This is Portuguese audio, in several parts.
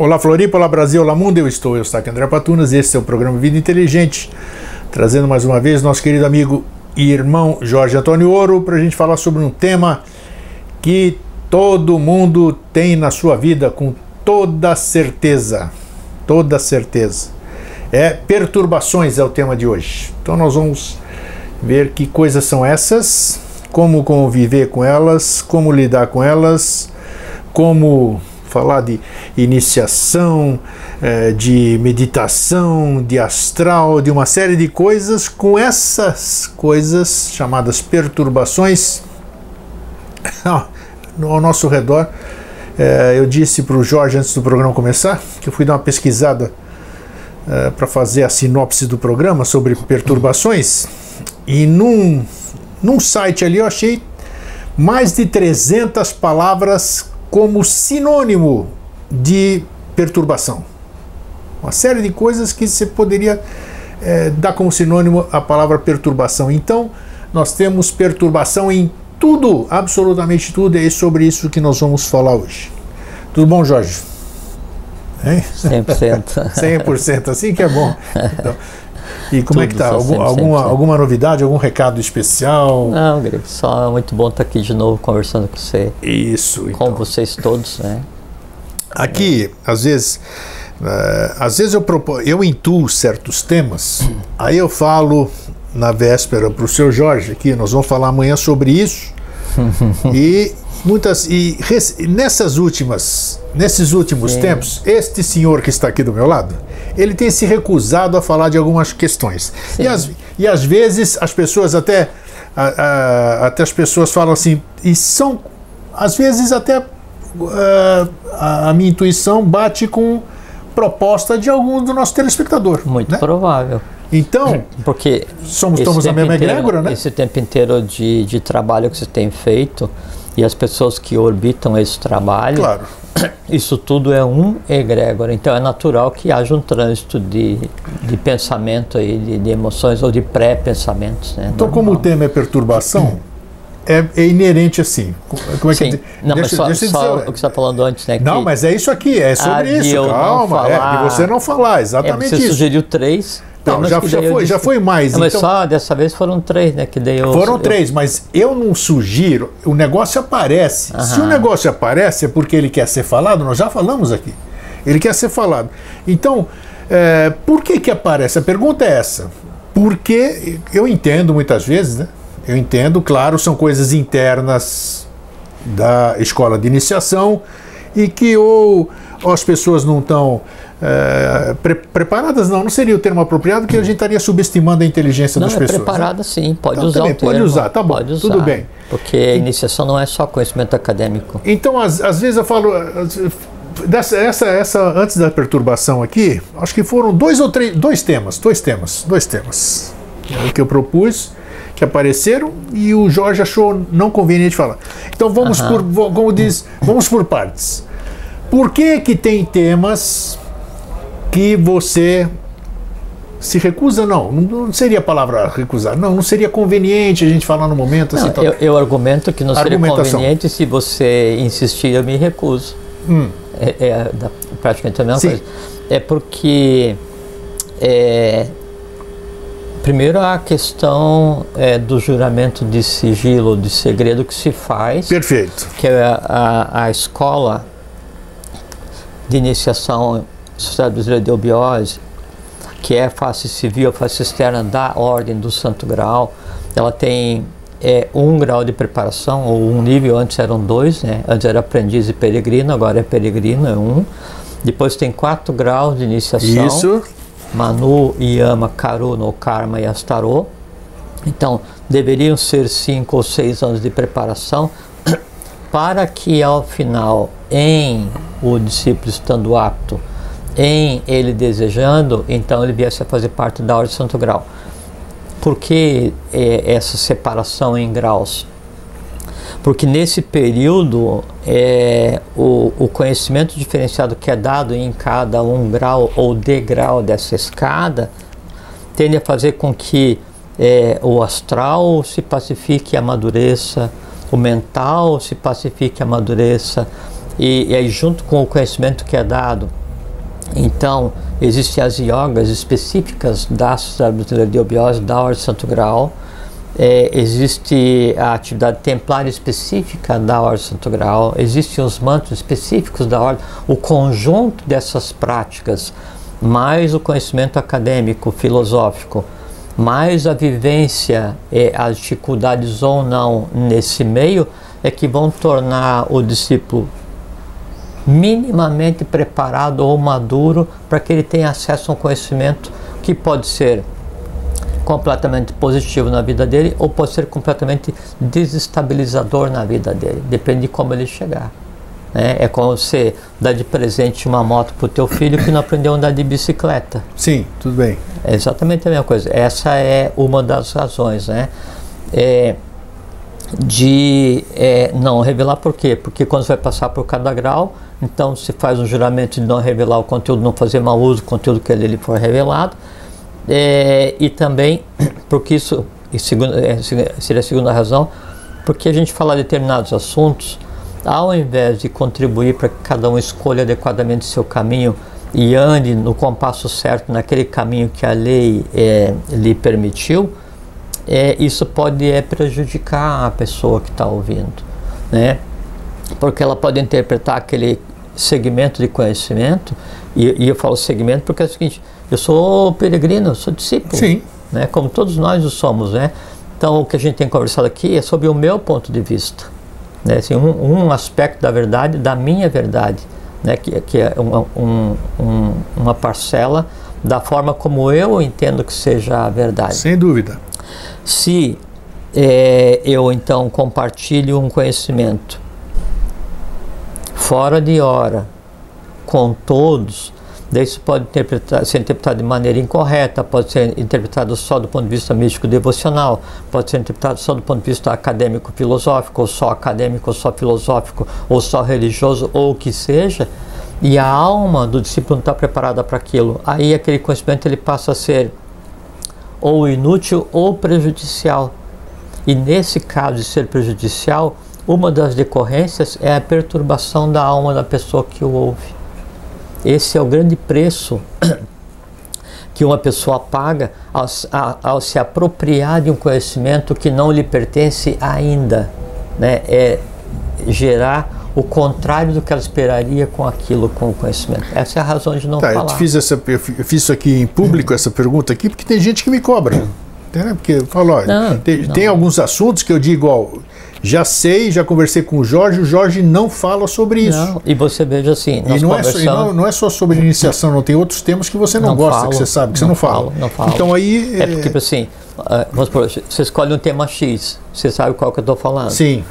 Olá Floripa, olá Brasil, olá mundo, eu estou, eu estou aqui André Patunas, esse é o programa Vida Inteligente, trazendo mais uma vez nosso querido amigo e irmão Jorge Antônio Ouro para a gente falar sobre um tema que todo mundo tem na sua vida com toda certeza, toda certeza. É perturbações é o tema de hoje. Então nós vamos ver que coisas são essas, como conviver com elas, como lidar com elas, como falar de iniciação, é, de meditação, de astral, de uma série de coisas, com essas coisas chamadas perturbações ao nosso redor. É, eu disse para o Jorge antes do programa começar que eu fui dar uma pesquisada é, para fazer a sinopse do programa sobre perturbações e num, num site ali eu achei mais de 300 palavras como sinônimo de perturbação. Uma série de coisas que você poderia é, dar como sinônimo a palavra perturbação. Então, nós temos perturbação em tudo, absolutamente tudo, e é sobre isso que nós vamos falar hoje. Tudo bom, Jorge? Hein? 100%. 100%, assim que é bom. Então, e como Tudo é que tá? Algum, alguma, alguma novidade, algum recado especial? Não, Grego, só muito bom estar aqui de novo conversando com você. Isso. Com então. vocês todos, né? Aqui, é. às vezes, uh, às vezes eu, propo, eu intuo certos temas, aí eu falo na véspera para o seu Jorge aqui, nós vamos falar amanhã sobre isso. e muitas e res, nessas últimas nesses últimos Sim. tempos este senhor que está aqui do meu lado ele tem se recusado a falar de algumas questões e às, e às vezes as pessoas até a, a, até as pessoas falam assim e são às vezes até uh, a, a, minha intuição bate com proposta de algum do nosso telespectador muito né? provável então, porque somos estamos na mesma egrégora, né? Esse tempo inteiro de, de trabalho que você tem feito, e as pessoas que orbitam esse trabalho, claro. isso tudo é um egrégor. Então é natural que haja um trânsito de, de pensamento, aí, de, de emoções ou de pré-pensamentos. Né? Então, Normal. como o tema é perturbação, é, é, inerente assim. Como é Sim. que não, deixa, mas só, só o que você está falando antes, né? Não, mas é isso aqui, é sobre isso. Calma, falar, é, de você não falar, exatamente é, você isso. sugeriu três. Não, já, já, foi, já foi mais. Não, mas então, só dessa vez foram três, né? Que daí eu, foram eu... três, mas eu não sugiro. O negócio aparece. Aham. Se o negócio aparece é porque ele quer ser falado, nós já falamos aqui. Ele quer ser falado. Então, é, por que que aparece? A pergunta é essa. Porque eu entendo muitas vezes, né? Eu entendo, claro, são coisas internas da escola de iniciação e que ou, ou as pessoas não estão é, pre preparadas não, não seria o termo apropriado, porque a gente estaria subestimando a inteligência não, das é pessoas. Preparada né? sim, pode então, usar também. Pode usar, tá bom, usar, tudo bem. Porque a iniciação não é só conhecimento acadêmico. Então, às, às vezes eu falo, dessa, essa, essa, antes da perturbação aqui, acho que foram dois ou três, dois temas, dois temas, dois temas é que eu propus que apareceram e o Jorge achou não conveniente falar. Então vamos por, como diz, vamos por partes. Por que que tem temas que você se recusa, não, não seria a palavra recusar, não, não seria conveniente a gente falar no momento assim. Não, eu, eu, argumento que não seria conveniente se você insistir, eu me recuso. Hum. É, é praticamente a mesma Sim. coisa. É porque é, primeiro a questão é, do juramento de sigilo, de segredo que se faz. Perfeito. Que é a, a escola de iniciação Sociedade Brasileira de Eubiose, que é face civil, a face externa da Ordem do Santo Grau, ela tem é, um grau de preparação, ou um nível, antes eram dois, né? antes era aprendiz e peregrino, agora é peregrino, é um. Depois tem quatro graus de iniciação. Isso. Manu, Yama, Karuna, Karma e Astarô. Então, deveriam ser cinco ou seis anos de preparação para que ao final, em o discípulo estando apto em ele desejando, então ele viesse a fazer parte da Ordem de Santo Grau. Por que é, essa separação em graus? Porque nesse período é, o, o, conhecimento diferenciado que é dado em cada um grau ou degrau dessa escada tende a fazer com que é, o astral se pacifique e amadureça, o mental se pacifique e amadureça, e, e aí junto com o conhecimento que é dado Então, existem as yogas específicas da Sociedade Brasileira de Obiose, da Ordem Santo Grau, é, existe a atividade templária específica da Ordem Santo Grau, existem os mantras específicos da Ordem, o conjunto dessas práticas, mais o conhecimento acadêmico, filosófico, mais a vivência e as dificuldades ou não nesse meio, é que vão tornar o discípulo minimamente preparado ou maduro para que ele tenha acesso a um conhecimento que pode ser completamente positivo na vida dele ou pode ser completamente desestabilizador na vida dele. Depende de como ele chegar. Né? É como você dar de presente uma moto para o teu filho que não aprendeu a andar de bicicleta. Sim, tudo bem. É exatamente a mesma coisa. Essa é uma das razões, né? É, de é, não revelar por quê? Porque quando você vai passar por cada grau, então se faz um juramento de não revelar o conteúdo, não fazer mau uso do conteúdo que ele for revelado. É, e também, porque isso e é, seria a segunda razão, porque a gente fala determinados assuntos, ao invés de contribuir para que cada um escolha adequadamente seu caminho e ande no compasso certo naquele caminho que a lei é, lhe permitiu, é, isso pode é, prejudicar a pessoa que está ouvindo, né? Porque ela pode interpretar aquele segmento de conhecimento, e, e eu falo segmento porque é o seguinte, eu sou peregrino, sou discípulo. Sim. Né? Como todos nós o somos, né? Então, o que a gente tem conversado aqui é sobre o meu ponto de vista. Né? Assim, um, um aspecto da verdade, da minha verdade, né? que, que é uma, um, um, uma parcela da forma como eu entendo que seja a verdade. Sem dúvida. Se é, eu, então, compartilho um conhecimento fora de hora com todos, Daí isso pode ser interpretado de maneira incorreta, pode ser interpretado só do ponto de vista místico devocional, pode ser interpretado só do ponto de vista acadêmico filosófico, ou só acadêmico, ou só filosófico, ou só religioso, ou o que seja, e a alma do discípulo não está preparada para aquilo. Aí aquele conhecimento ele passa a ser ou inútil ou prejudicial. E nesse caso de ser prejudicial, uma das decorrências é a perturbação da alma da pessoa que o ouve. Esse é o grande preço que uma pessoa paga ao, ao, se apropriar de um conhecimento que não lhe pertence ainda. Né? É gerar o contrário do que ela esperaria com aquilo, com o conhecimento. Essa é a razão de não tá, falar. Eu fiz, essa, eu fiz isso aqui em público, essa pergunta aqui, porque tem gente que me cobra. Né? Porque eu falo, olha, não, tem, não. tem, alguns assuntos que eu digo, ó, já sei, já conversei com o Jorge, o Jorge não fala sobre isso. Não, e você veja assim, e não, é só, não, não, é só sobre iniciação, não tem outros temas que você não, gosta, falo, que você sabe, que você não fala. Não falo. Então aí. É, é porque, tipo assim, ah, você escolhe um tema X, você sabe qual que eu estou falando. Sim.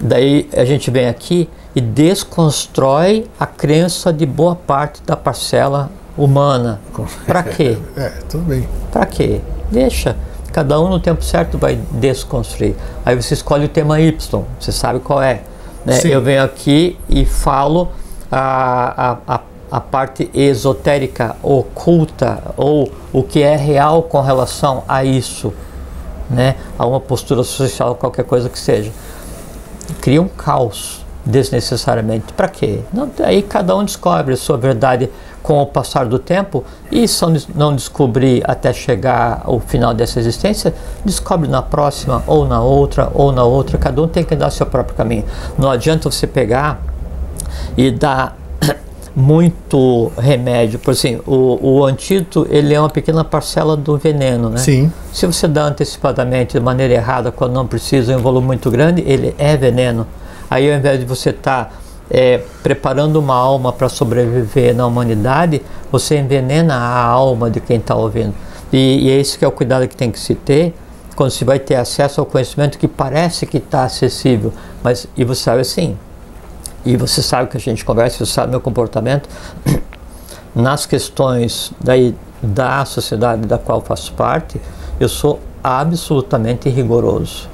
Daí a gente vem aqui e desconstrói a crença de boa parte da parcela humana. Para quê? É, tudo bem. Para quê? Deixa. Cada um no tempo certo vai desconstruir. Aí você escolhe o tema Y, você sabe qual é. Né? Eu venho aqui e falo a, a, a, a parte esotérica, oculta, ou o que é real com relação a isso, né? a uma postura social, qualquer coisa que seja. Cria um caos desnecessariamente. Para quê? Não, aí cada um descobre a sua verdade com o passar do tempo e se não descobrir até chegar ao final dessa existência, descobre na próxima ou na outra ou na outra. Cada um tem que dar seu próprio caminho. Não adianta você pegar e dar muito remédio. Por assim, o, o antídoto ele é uma pequena parcela do veneno, né? Sim. Se você dá antecipadamente de maneira errada, quando não precisa, em um volume muito grande, ele é veneno. Aí ao invés de você estar tá é, preparando uma alma para sobreviver na humanidade, você envenena a alma de quem está ouvindo. E, e é esse que é o cuidado que tem que se ter quando se vai ter acesso ao conhecimento que parece que está acessível, mas e você sabe assim, e você sabe que a gente conversa, você sabe meu comportamento nas questões daí da sociedade da qual faço parte, eu sou absolutamente rigoroso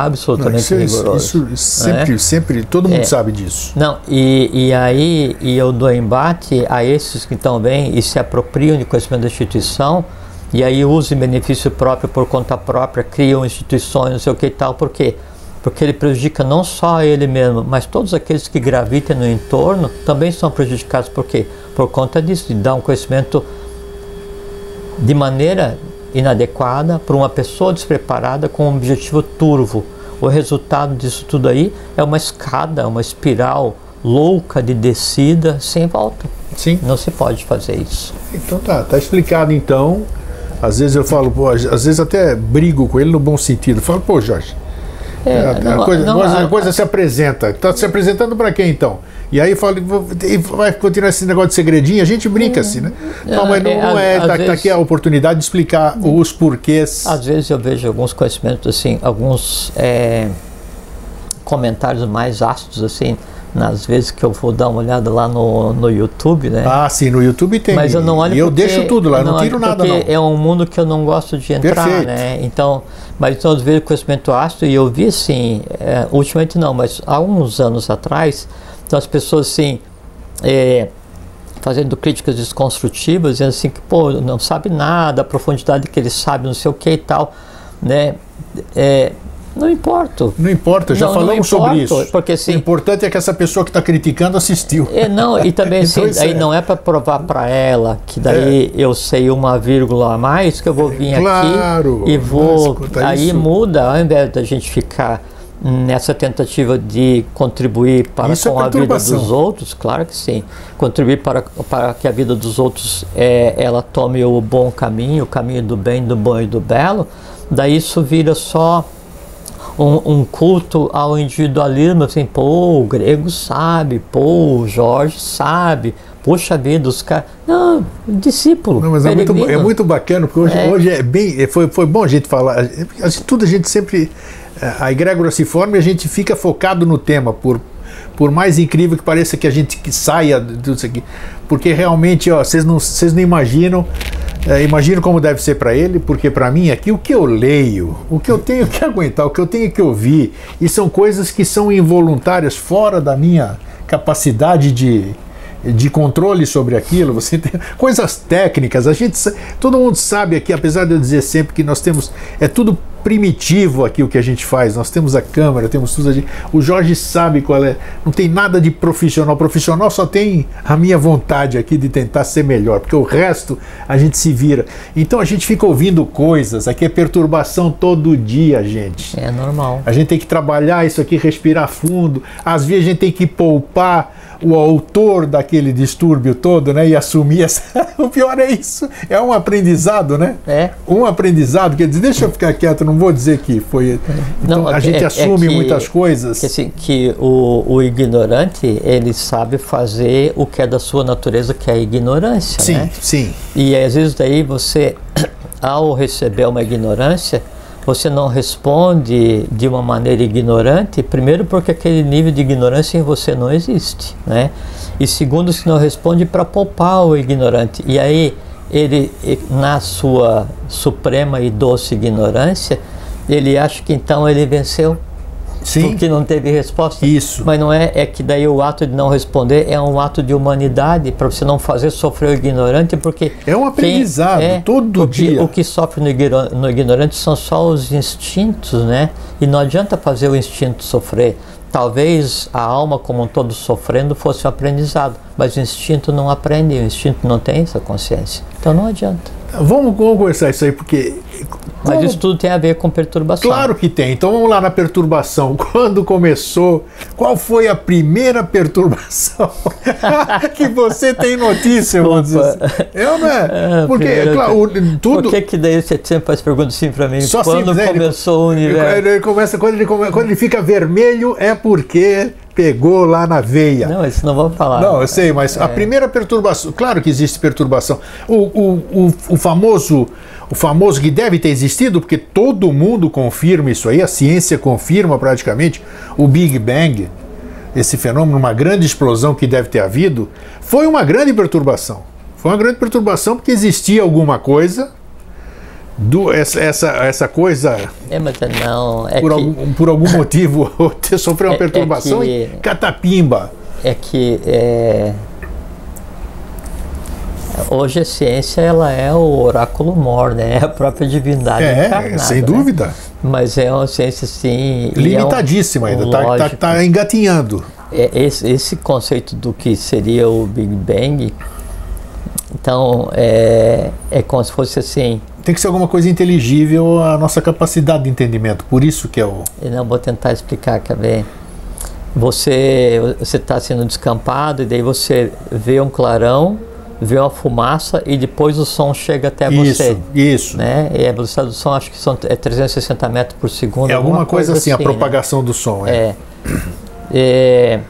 absolutamente não, isso, rigoroso. Isso, isso sempre, né? sempre, todo mundo é. sabe disso. Não, e, e aí e eu dou embate a esses que estão bem e se apropriam de conhecimento da instituição e aí usam benefício próprio por conta própria, criam instituições, não sei o que e tal, por quê? Porque ele prejudica não só ele mesmo, mas todos aqueles que gravitam no entorno também são prejudicados, por quê? por conta disso, de dar um conhecimento de maneira inadequada para uma pessoa despreparada com um objetivo turvo. O resultado disso tudo aí é uma escada, uma espiral louca de descida sem volta. Sim. Não se pode fazer isso. Então tá, tá explicado então. Às vezes eu falo, pô, às vezes até brigo com ele no bom sentido. Falo, pô, Jorge, é, a, não, coisa, não, coisa, a, coisa se apresenta. Está se apresentando para quem então? E aí fala, vai continuar esse negócio de segredinho, a gente brinca assim, né? Não, mas não, é, não é, tá, tá, aqui a oportunidade de explicar os porquês. Às vezes eu vejo alguns conhecimentos assim, alguns é, comentários mais ácidos assim, nas vezes que eu vou dar uma olhada lá no, no YouTube, né? Ah, sim, no YouTube tem. Mas eu não olho E eu deixo tudo lá, não, não tiro nada não. É um mundo que eu não gosto de entrar, Perfeito. né? Então, mas então eu vejo conhecimento ácido e eu vi assim, é, ultimamente não, mas há uns anos atrás então as pessoas assim, é, fazendo críticas desconstrutivas, dizendo assim que, pô, não sabe nada, a profundidade que ele sabe, não sei o que e tal, né? É, não importa. Não importa, já não, falamos não importa, sobre isso. Porque, assim, o importante é que essa pessoa que está criticando assistiu. É, não, e também assim, então, aí é. não é para provar para ela que daí é. eu sei uma vírgula a mais, que eu vou vir claro, aqui e vou. Aí isso. muda, ao invés da gente ficar nessa tentativa de contribuir para Isso é com a vida dos outros, claro que sim, contribuir para, para que a vida dos outros é, ela tome o bom caminho, o caminho do bem, do bom e do belo, daí isso vira só um, um, culto ao individualismo, assim, pô, o grego sabe, pô, o Jorge sabe, poxa vida, os caras. Não, discípulo. Não, mas é muito, é muito bacana, porque hoje é, hoje é bem. Foi, foi bom a gente falar. Tudo a gente sempre a egrégora se forma e a gente fica focado no tema, por, por mais incrível que pareça que a gente que saia disso aqui. Porque realmente, ó, vocês não, vocês não imaginam, é, imagino como deve ser para ele, porque para mim aqui o que eu leio, o que eu tenho que aguentar, o que eu tenho que ouvir, e são coisas que são involuntárias, fora da minha capacidade de, de controle sobre aquilo, você tem coisas técnicas, a gente todo mundo sabe aqui, apesar de eu dizer sempre que nós temos é tudo primitivo aqui o que a gente faz. Nós temos a câmera, temos tudo. Gente, o Jorge sabe qual é. Não tem nada de profissional. Profissional só tem a minha vontade aqui de tentar ser melhor, porque o resto a gente se vira. Então a gente fica ouvindo coisas. Aqui é perturbação todo dia, gente. É normal. A gente tem que trabalhar isso aqui, respirar fundo. Às vezes a gente tem que poupar o autor daquele distúrbio todo, né? E assumir essa. o pior é isso. É um aprendizado, né? É. Um aprendizado. Quer dizer, deixa eu ficar quieto, não vou dizer que foi. Então, não, a gente é, é assume é que, muitas coisas. Que, assim, que o, o, ignorante, ele sabe fazer o que é da sua natureza, que é a ignorância. Sim, né? sim. E às vezes daí você, ao receber uma ignorância, você não responde de uma maneira ignorante, primeiro porque aquele nível de ignorância em você não existe, né? E segundo, se não responde para poupar o ignorante. E aí ele, na sua suprema e doce ignorância, ele acha que então ele venceu Sim. porque não teve resposta. Isso. Mas não é, é que daí o ato de não responder é um ato de humanidade para você não fazer sofrer o ignorante, porque é um aprendizado é, todo dia. O que sofre no, no ignorante são só os instintos, né? E não adianta fazer o instinto sofrer. Talvez a alma como um todo sofrendo fosse um aprendizado, mas o instinto não aprende, o instinto não tem essa consciência. Então não adianta. Vamos conversar isso aí, porque. Como... Mas isso tudo tem a ver com perturbação. Claro que tem. Então vamos lá na perturbação. Quando começou? Qual foi a primeira perturbação que você tem notícia? Vamos dizer assim? Eu não é? é porque, é claro, tudo. Por que, que daí você sempre faz perguntas assim para mim? Só quando assim, começou ele, o universo? Ele começa, quando, ele, quando ele fica vermelho é porque pegou lá na veia. Não, isso não vou falar. Não, eu sei, mas é. a primeira perturbação, claro que existe perturbação. O, o, o, o, famoso, o famoso que deve ter existido, porque todo mundo confirma isso aí, a ciência confirma praticamente o Big Bang, esse fenômeno, uma grande explosão que deve ter havido, foi uma grande perturbação. Foi uma grande perturbação porque existia alguma coisa do, essa, essa, essa coisa. É, mas não. É por, que, algum, por algum motivo sofreu uma é, perturbação é que, e catapimba. É que é, hoje a ciência ela é o oráculo mor, né? É a própria divindade é, encarnada. Sem né? dúvida. Mas é uma ciência sim. Limitadíssima é um, ainda, está tá, tá engatinhando. É, esse, esse conceito do que seria o Big Bang Então é, é como se fosse assim. Tem que ser alguma coisa inteligível à nossa capacidade de entendimento. Por isso que é o. Eu não vou tentar explicar, quer ver? Você você está sendo descampado e daí você vê um clarão, vê uma fumaça e depois o som chega até isso, você. Isso. Né? E a velocidade do som acho que são é 360 metros por segundo. É alguma, coisa, assim, a né? propagação do som. É. É. É,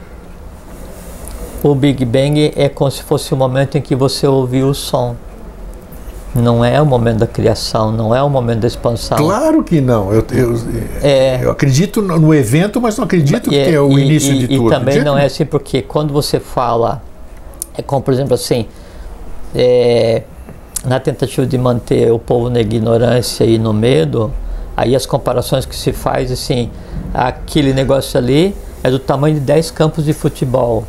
o Big Bang é como se fosse o momento em que você ouviu o som. Não é o momento da criação, não é o momento da expansão. Claro que não. Eu, eu, É. eu acredito no evento, mas não acredito que é o e- início e- de tudo. E também não é assim, porque quando você fala, é como por exemplo assim, é, na tentativa de manter o povo na ignorância e no medo, aí as comparações que se faz assim, aquele negócio ali é do tamanho de 10 campos de futebol.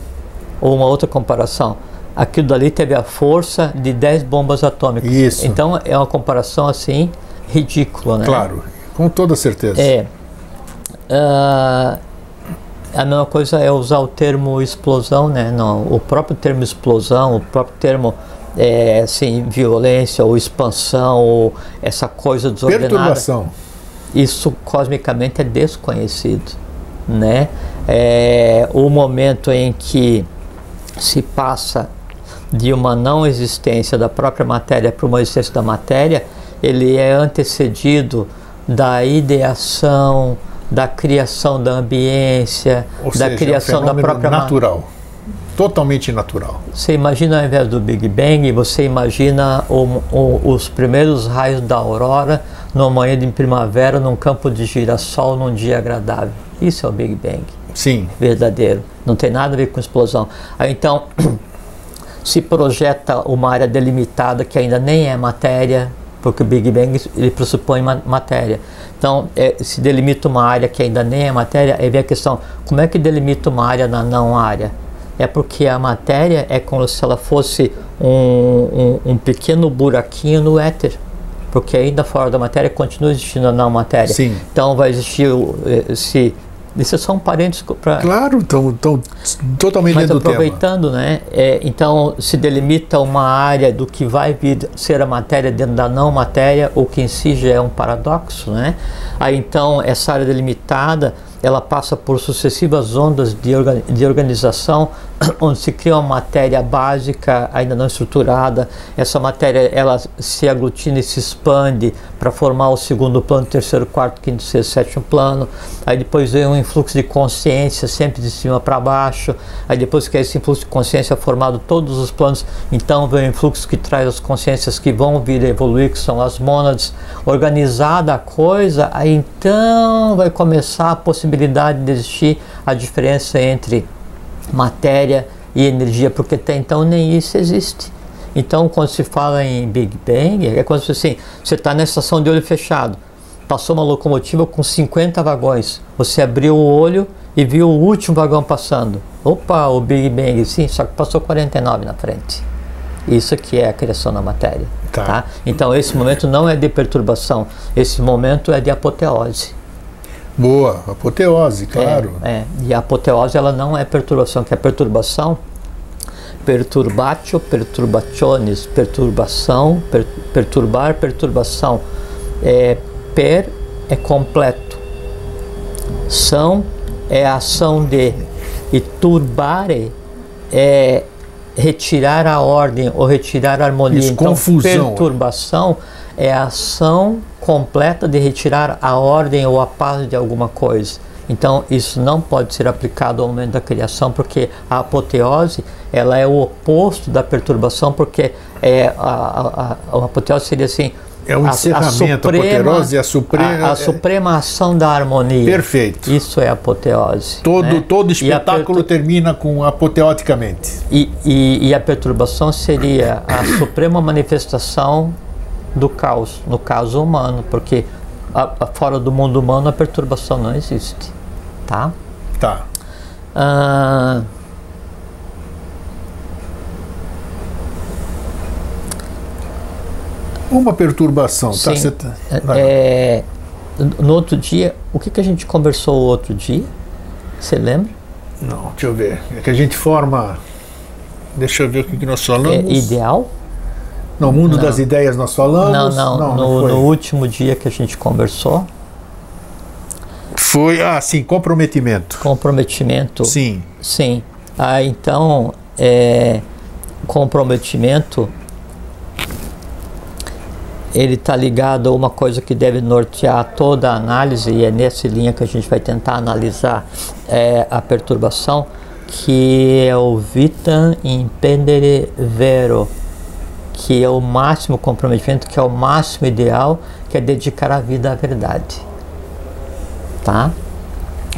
Ou uma outra comparação. Aquilo dali teve a força de 10 bombas atômicas. Isso. Então é uma comparação assim ridícula, né? Claro, com toda certeza. É. Ah, a mesma coisa é usar o termo explosão, né? Não, o próprio termo explosão, o próprio termo é, assim, violência ou expansão ou essa coisa desordenada. Perturbação. Isso cosmicamente é desconhecido, né? É o momento em que se passa de uma não existência da própria matéria para uma existência da matéria, ele é antecedido da ideação, da criação da ambiência, Ou da seja, criação é um da própria natural. Totalmente natural. Você imagina ao invés do Big Bang, você imagina o- o- os primeiros raios da aurora numa manhã de primavera num campo de girassol num dia agradável. Isso é o Big Bang Sim. verdadeiro. Não tem nada a ver com explosão. Aí então se projeta uma área delimitada que ainda nem é matéria, porque o Big Bang ele pressupõe ma- matéria. Então é, se delimita uma área que ainda nem é matéria, aí vem a questão: como é que delimita uma área na não área? É porque a matéria é como se ela fosse um, um, um pequeno buraquinho no éter. Porque ainda fora da matéria continua existindo a não matéria. Sim. Então vai existir esse. Isso é só um parênteses para Claro, estão totalmente mas dentro do tema. aproveitando, né? é, então se delimita uma área do que vai vir ser a matéria dentro da não matéria, o que em si já é um paradoxo, né? Aí então essa área delimitada ela passa por sucessivas ondas de, orga- de organização, onde se cria uma matéria básica ainda não estruturada. Essa matéria ela se aglutina e se expande para formar o segundo plano, terceiro, quarto, quinto, sexto, sétimo plano. Aí depois vem um influxo de consciência, sempre de cima para baixo. Aí depois que esse influxo de consciência é formado todos os planos, então vem o influxo que traz as consciências que vão vir a evoluir, que são as mônadas. Organizada a coisa, aí então vai começar a possibilidade de existir a diferença entre matéria e energia, porque até então nem isso existe. Então, quando se fala em Big Bang, é se assim, você está na estação de olho fechado, passou uma locomotiva com 50 vagões, você abriu o olho e viu o último vagão passando. Opa, o Big Bang, sim, só que passou 49 na frente. Isso que é a criação da matéria. Tá. Tá. Então, esse momento não é de perturbação, esse momento é de apoteose. Boa, apoteose, claro. É, é. E a apoteose ela não é perturbação, que a perturbação, perturbatio, perturbationes, perturbação, per, perturbar, perturbação. É, per é completo. São é a ação de. E turbare é retirar a ordem ou retirar a harmonia. Isso, então, confusão. perturbação é a ação completa de retirar a ordem ou a paz de alguma coisa. Então, isso não pode ser aplicado ao momento da criação, porque a apoteose ela é o oposto da perturbação, porque é, a, a, a, a apoteose seria assim. É um encerramento, a apoteose é a suprema- a, a suprema ação da harmonia. Perfeito. Isso é apoteose. Todo, né? todo a espetáculo pertur- termina com apoteoticamente. e, e, e a perturbação seria a suprema manifestação do caos, no caso humano, porque a- a- fora do mundo humano a perturbação não existe, tá? Tá. Ah, Uma perturbação, tá? sim, tá- é, no outro dia, o que, que a gente conversou o outro dia? Você lembra? Não, deixa eu ver. É que a gente forma. Deixa eu ver o que que nós falamos. É ideal? No mundo não. das ideias nós falamos? Não, não. não no, não no, último dia que a gente conversou. Foi, ah, sim, comprometimento. Comprometimento. Sim. Sim. Ah, então, é, comprometimento ele está ligado a uma coisa que deve nortear toda a análise, e é nessa linha que a gente vai tentar analisar é, a perturbação, que é o vitam impendere vero, que é o máximo comprometimento, que é o máximo ideal, que é dedicar a vida à verdade. Tá?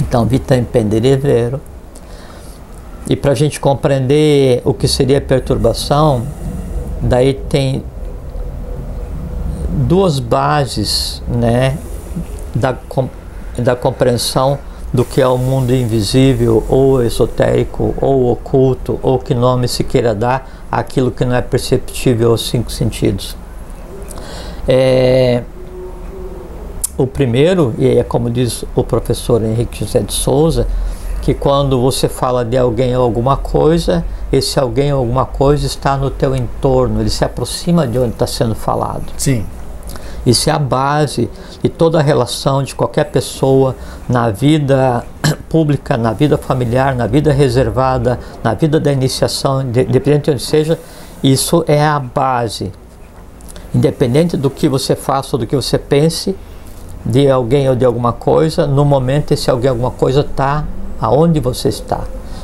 Então, vitam impendere vero. E para a gente compreender o que seria perturbação, daí tem duas bases né, da, da compreensão do que é o mundo invisível, ou esotérico, ou oculto, ou que nome se queira dar aquilo que não é perceptível aos cinco sentidos. É, o primeiro, e é como diz o professor Henrique José de Souza, que quando você fala de alguém ou alguma coisa, esse alguém ou alguma coisa está no teu entorno, ele se aproxima de onde está sendo falado. Sim. Isso é a base de toda a relação de qualquer pessoa na vida pública, na vida familiar, na vida reservada, na vida da iniciação, independente de onde seja, isso é a base. Independente do que você faça ou do que você pense, de alguém ou de alguma coisa, no momento esse alguém alguma coisa está aonde você está.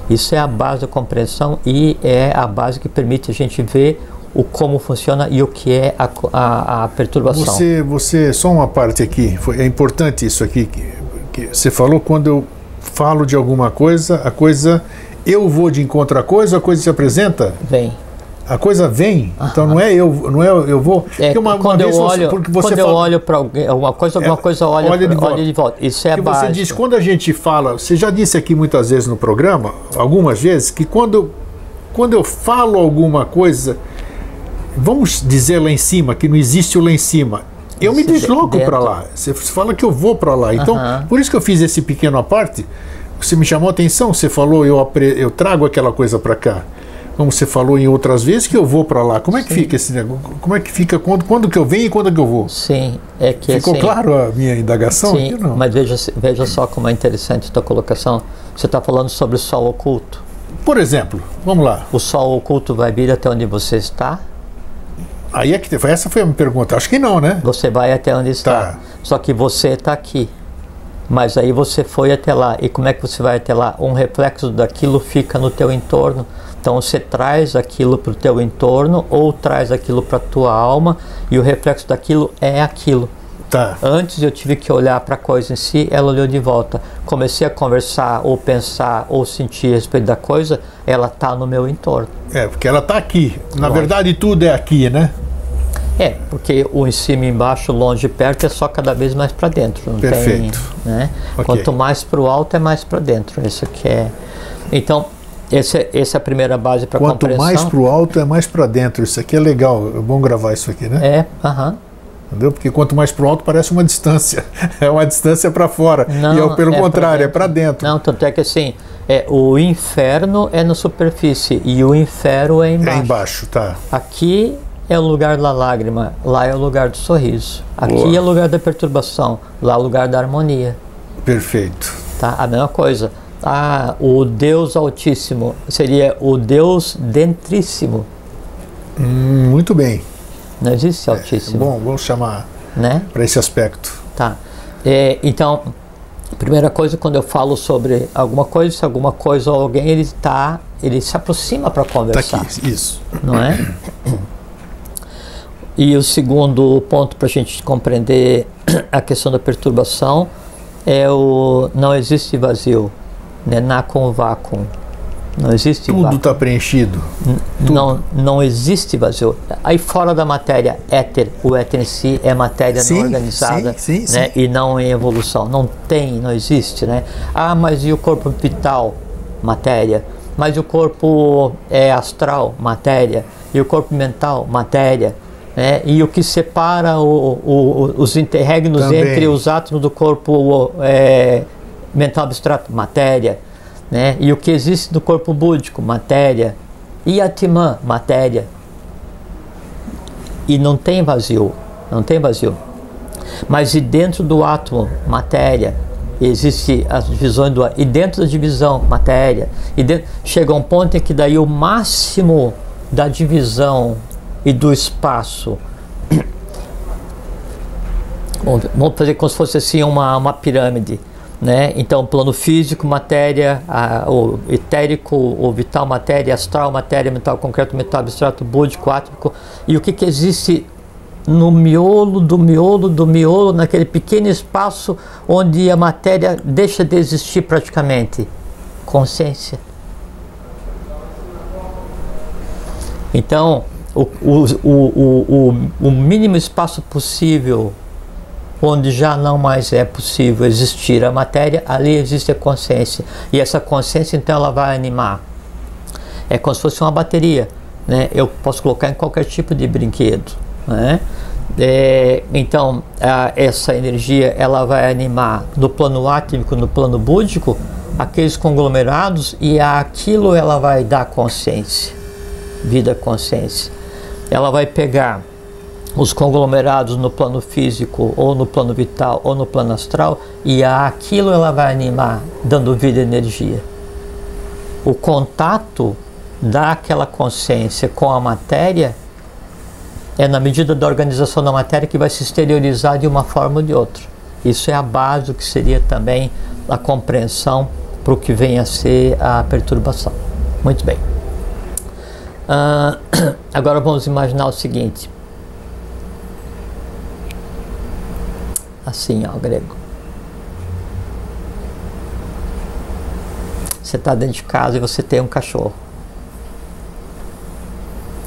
Isso é a base da compreensão e é a base que permite a gente ver o como funciona e o que é a, a, a perturbação. Você, você, só uma parte aqui, foi, é importante isso aqui, que, que você falou quando eu falo de alguma coisa, a coisa, eu vou de encontro à coisa, a coisa se apresenta? Vem. A coisa vem, então não é eu, não é eu vou. É, uma, quando uma eu olho, porque você quando fala, eu olho para alguém, alguma coisa, alguma é, coisa olha, olha, de, olha de volta. Isso é a base. Você diz quando a gente fala, você já disse aqui muitas vezes no programa, algumas vezes, que quando quando eu falo alguma coisa, vamos dizer lá em cima, que não existe o lá em cima. Eu me desloco para lá. Você fala que eu vou para lá. Então, por isso que eu fiz esse pequeno parte. Você me chamou a atenção, você falou, eu, eu trago aquela coisa para cá. Como você falou em outras vezes, que eu vou para lá. Como é que Sim. fica esse negócio? Como é que fica quando, quando que eu venho e quando que eu vou? Sim, é que Ficou assim, claro a minha indagação? Sim, mas veja, veja só como é interessante a tua colocação. Você está falando sobre o sol oculto. Por exemplo, vamos lá. O sol oculto vai vir até onde você está? Aí é que essa foi a minha pergunta. Acho que não, né? Você vai até onde está. Tá. Só que você está aqui. Mas aí você foi até lá. E como é que você vai até lá? Um reflexo daquilo fica no teu entorno. Então você traz aquilo para o teu entorno ou traz aquilo para a tua alma e o reflexo daquilo é aquilo. Tá. Antes eu tive que olhar para a coisa em si, ela olhou de volta. Comecei a conversar ou pensar ou sentir a respeito da coisa, ela está no meu entorno. É, porque ela está aqui. Na Lógico. verdade, tudo é aqui, né? É, porque o em cima, embaixo, longe e perto é só cada vez mais para dentro. Perfeito. Tem, né? Okay. Quanto mais para o alto é mais para dentro. Isso que é. Então, esse, é, essa é a primeira base para compreensão. Quanto mais para o alto é mais para dentro. Isso aqui é legal. É bom gravar isso aqui, né? É, aham. Entendeu? Porque quanto mais para o alto parece uma distância. É uma distância para fora. Não, e é pelo é contrário, é para dentro. Não, tanto é que assim, é, o inferno é na superfície e o inferno é embaixo. É embaixo, tá. Aqui é o lugar da lágrima, lá é o lugar do sorriso. Aqui Boa. é o lugar da perturbação, lá é o lugar da harmonia. Perfeito. Tá? A mesma coisa. Ah, o Deus Altíssimo seria o Deus Dentríssimo. Hum, muito bem. Não existe Altíssimo. É, bom, vamos chamar né? para esse aspecto. Tá. É, então, primeira coisa, quando eu falo sobre alguma coisa, se alguma coisa ou alguém, ele está, ele se aproxima para conversar. Tá aqui, isso. Não é? E o segundo ponto para a gente compreender a questão da perturbação é o não existe vazio, né? na com vácuo. Não existe Tudo está preenchido. Não, não existe vazio. Aí fora da matéria éter, o éter em si é matéria sim, não organizada sim, sim, né? e não em evolução. Não tem, não existe. Né? Ah, mas e o corpo vital? Matéria. Mas o corpo é astral? Matéria. E o corpo mental? Matéria. Né? E o que separa o, o, os interregnos Também. entre os átomos do corpo é, mental abstrato, matéria. Né? E o que existe do corpo búdico, matéria. E a Timã, matéria. e não tem vazio, não tem vazio. Mas e dentro do átomo, matéria, existe as divisões do e dentro da divisão, matéria, e dentro, chega um ponto em que daí o máximo da divisão e do espaço vamos fazer como se fosse assim uma, uma pirâmide né? Então, plano físico, matéria, a, o etérico, o vital, matéria, astral, matéria, mental, concreto, metal, abstrato, búdico, átrico. E o que, que existe no miolo do miolo do miolo, naquele pequeno espaço onde a matéria deixa de existir praticamente? Consciência. Então, o, o, o, o, o mínimo espaço possível onde já não mais é possível existir a matéria, ali existe a consciência. E essa consciência, então, ela vai animar. É como se fosse uma bateria. Né? Eu posso colocar em qualquer tipo de brinquedo. Né? É, então, a, essa energia ela vai animar no plano átmico, no plano búdico, aqueles conglomerados e aquilo ela vai dar consciência, vida consciência. Ela vai pegar os conglomerados no plano físico, ou no plano vital, ou no plano astral, e aquilo ela vai animar, dando vida e energia. O contato daquela consciência com a matéria é na medida da organização da matéria que vai se exteriorizar de uma forma ou de outra. Isso é a base do que seria também a compreensão para o que vem a ser a perturbação. Muito bem. Uh, agora vamos imaginar o seguinte: assim, ó, grego. Você está dentro de casa e você tem um cachorro.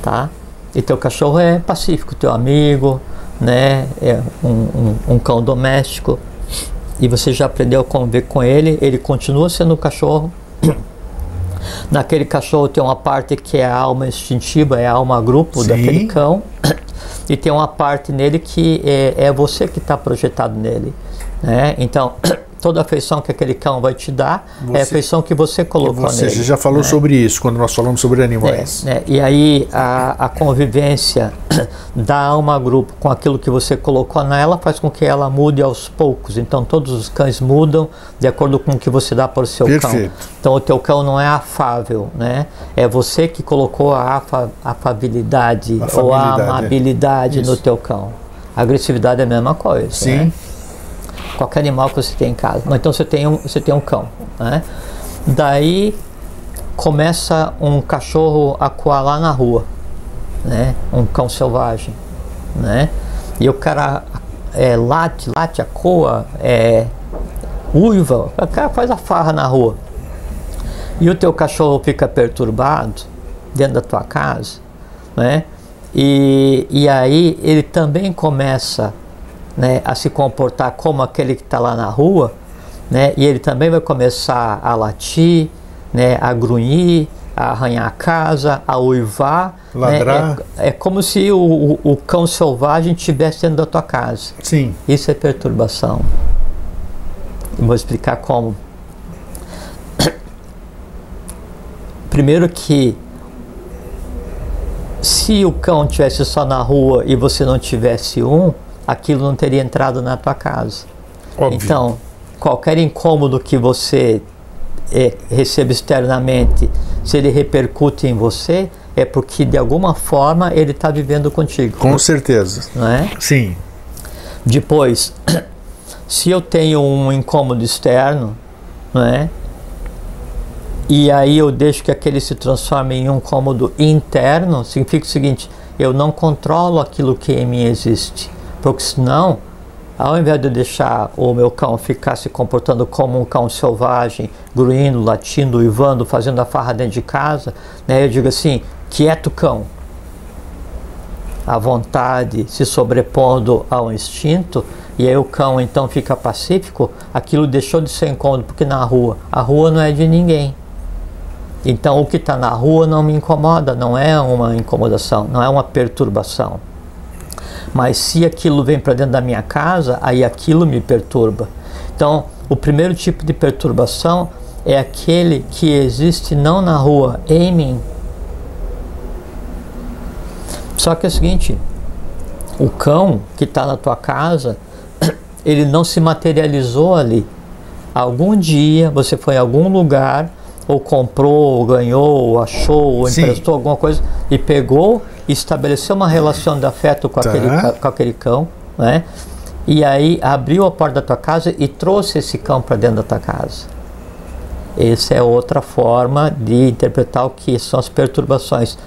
Tá? E teu cachorro é pacífico, teu amigo, né? É um, um, um cão doméstico. E você já aprendeu a conviver com ele, ele continua sendo um cachorro. Naquele cachorro tem uma parte que é a alma instintiva, é a alma grupo Sim. daquele cão e tem uma parte nele que é, é você que está projetado nele. Né? Então, toda a afeição que aquele cão vai te dar você, é a afeição que você colocou você nele. Você já falou né? sobre isso quando nós falamos sobre animais. É, né? E aí a, a convivência da alma grupo com aquilo que você colocou nela faz com que ela mude aos poucos. Então todos os cães mudam de acordo com o que você dá para o seu Perfeito. cão. Então o teu cão não é afável, né? É você que colocou a afa, afabilidade, ou a amabilidade é. no teu cão. A agressividade é a mesma coisa. Sim. Né? Qualquer animal que você tem em casa. Então você tem um, você tem um cão, né? Daí começa um cachorro a coar lá na rua, né? Um cão selvagem, né? E o cara é, late, late, a coa, é, uiva, o cara faz a farra na rua. E o teu cachorro fica perturbado dentro da tua casa, né? E, e aí ele também começa né, a se comportar como aquele que está lá na rua, né, e ele também vai começar a latir, né, a grunhir, a arranhar a casa, a uivar. Né, Ladrar. Né, é, é, como se o, o, o, cão selvagem estivesse dentro da tua casa. Sim. Isso é perturbação. Eu vou explicar como. Primeiro que se o cão tivesse só na rua e você não tivesse um, aquilo não teria entrado na tua casa. Óbvio. Então, qualquer incômodo que você é, receba externamente, se ele repercute em você, é porque de alguma forma ele está vivendo contigo. Com certeza. Não é? Sim. Depois, se eu tenho um incômodo externo, não é? E aí eu deixo que aquele se transforme em um incômodo interno, significa o seguinte: eu não controlo aquilo que em mim existe. Porque senão, ao invés de deixar o meu cão ficar se comportando como um cão selvagem, gruindo, latindo, uivando, fazendo a farra dentro de casa, né, eu digo assim, quieto cão. A vontade se sobrepondo ao instinto, e aí o cão então fica pacífico, aquilo deixou de ser incômodo, porque na rua, a rua não é de ninguém. Então o que está na rua não me incomoda, não é uma incomodação, não é uma perturbação. Mas se aquilo vem para dentro da minha casa, aí aquilo me perturba. Então, o primeiro tipo de perturbação é aquele que existe não na rua, em mim. Só que é o seguinte, O cão que está na tua casa, ele não se materializou ali. Algum dia você foi em algum lugar, ou comprou, ou ganhou, ou achou, ou Sim. emprestou alguma coisa e pegou estabeleceu uma relação de afeto com, Tá. aquele, com aquele cão, né? E aí abriu a porta da tua casa e trouxe esse cão para dentro da tua casa. Essa é outra forma de interpretar o que são as perturbações.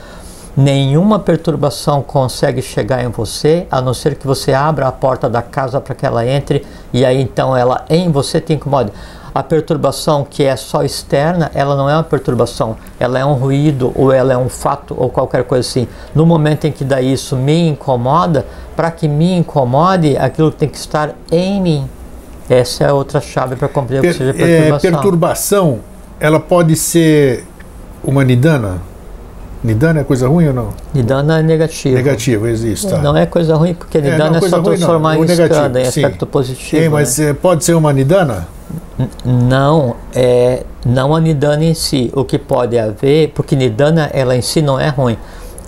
Nenhuma perturbação consegue chegar em você a não ser que você abra a porta da casa para que ela entre e aí então ela em você te incomoda. A perturbação que é só externa, ela não é uma perturbação, ela é um ruído ou ela é um fato ou qualquer coisa assim. No momento em que daí isso me incomoda, para que me incomode, aquilo tem que estar em mim. Essa é outra chave para compreender o que seja Per- é, perturbação. perturbação, ela pode ser uma nidana? Nidana é coisa ruim ou não? Nidana é negativo. Negativo, existe. Tá. Não é coisa ruim, porque É, não, Nidana é, coisa só ruim transformar em negativo, skanda, em sim. aspecto positivo. Sim, mas né? é, pode ser uma nidana? Não, é não a Nidana em si. O que pode haver, porque Nidana ela em si não é ruim.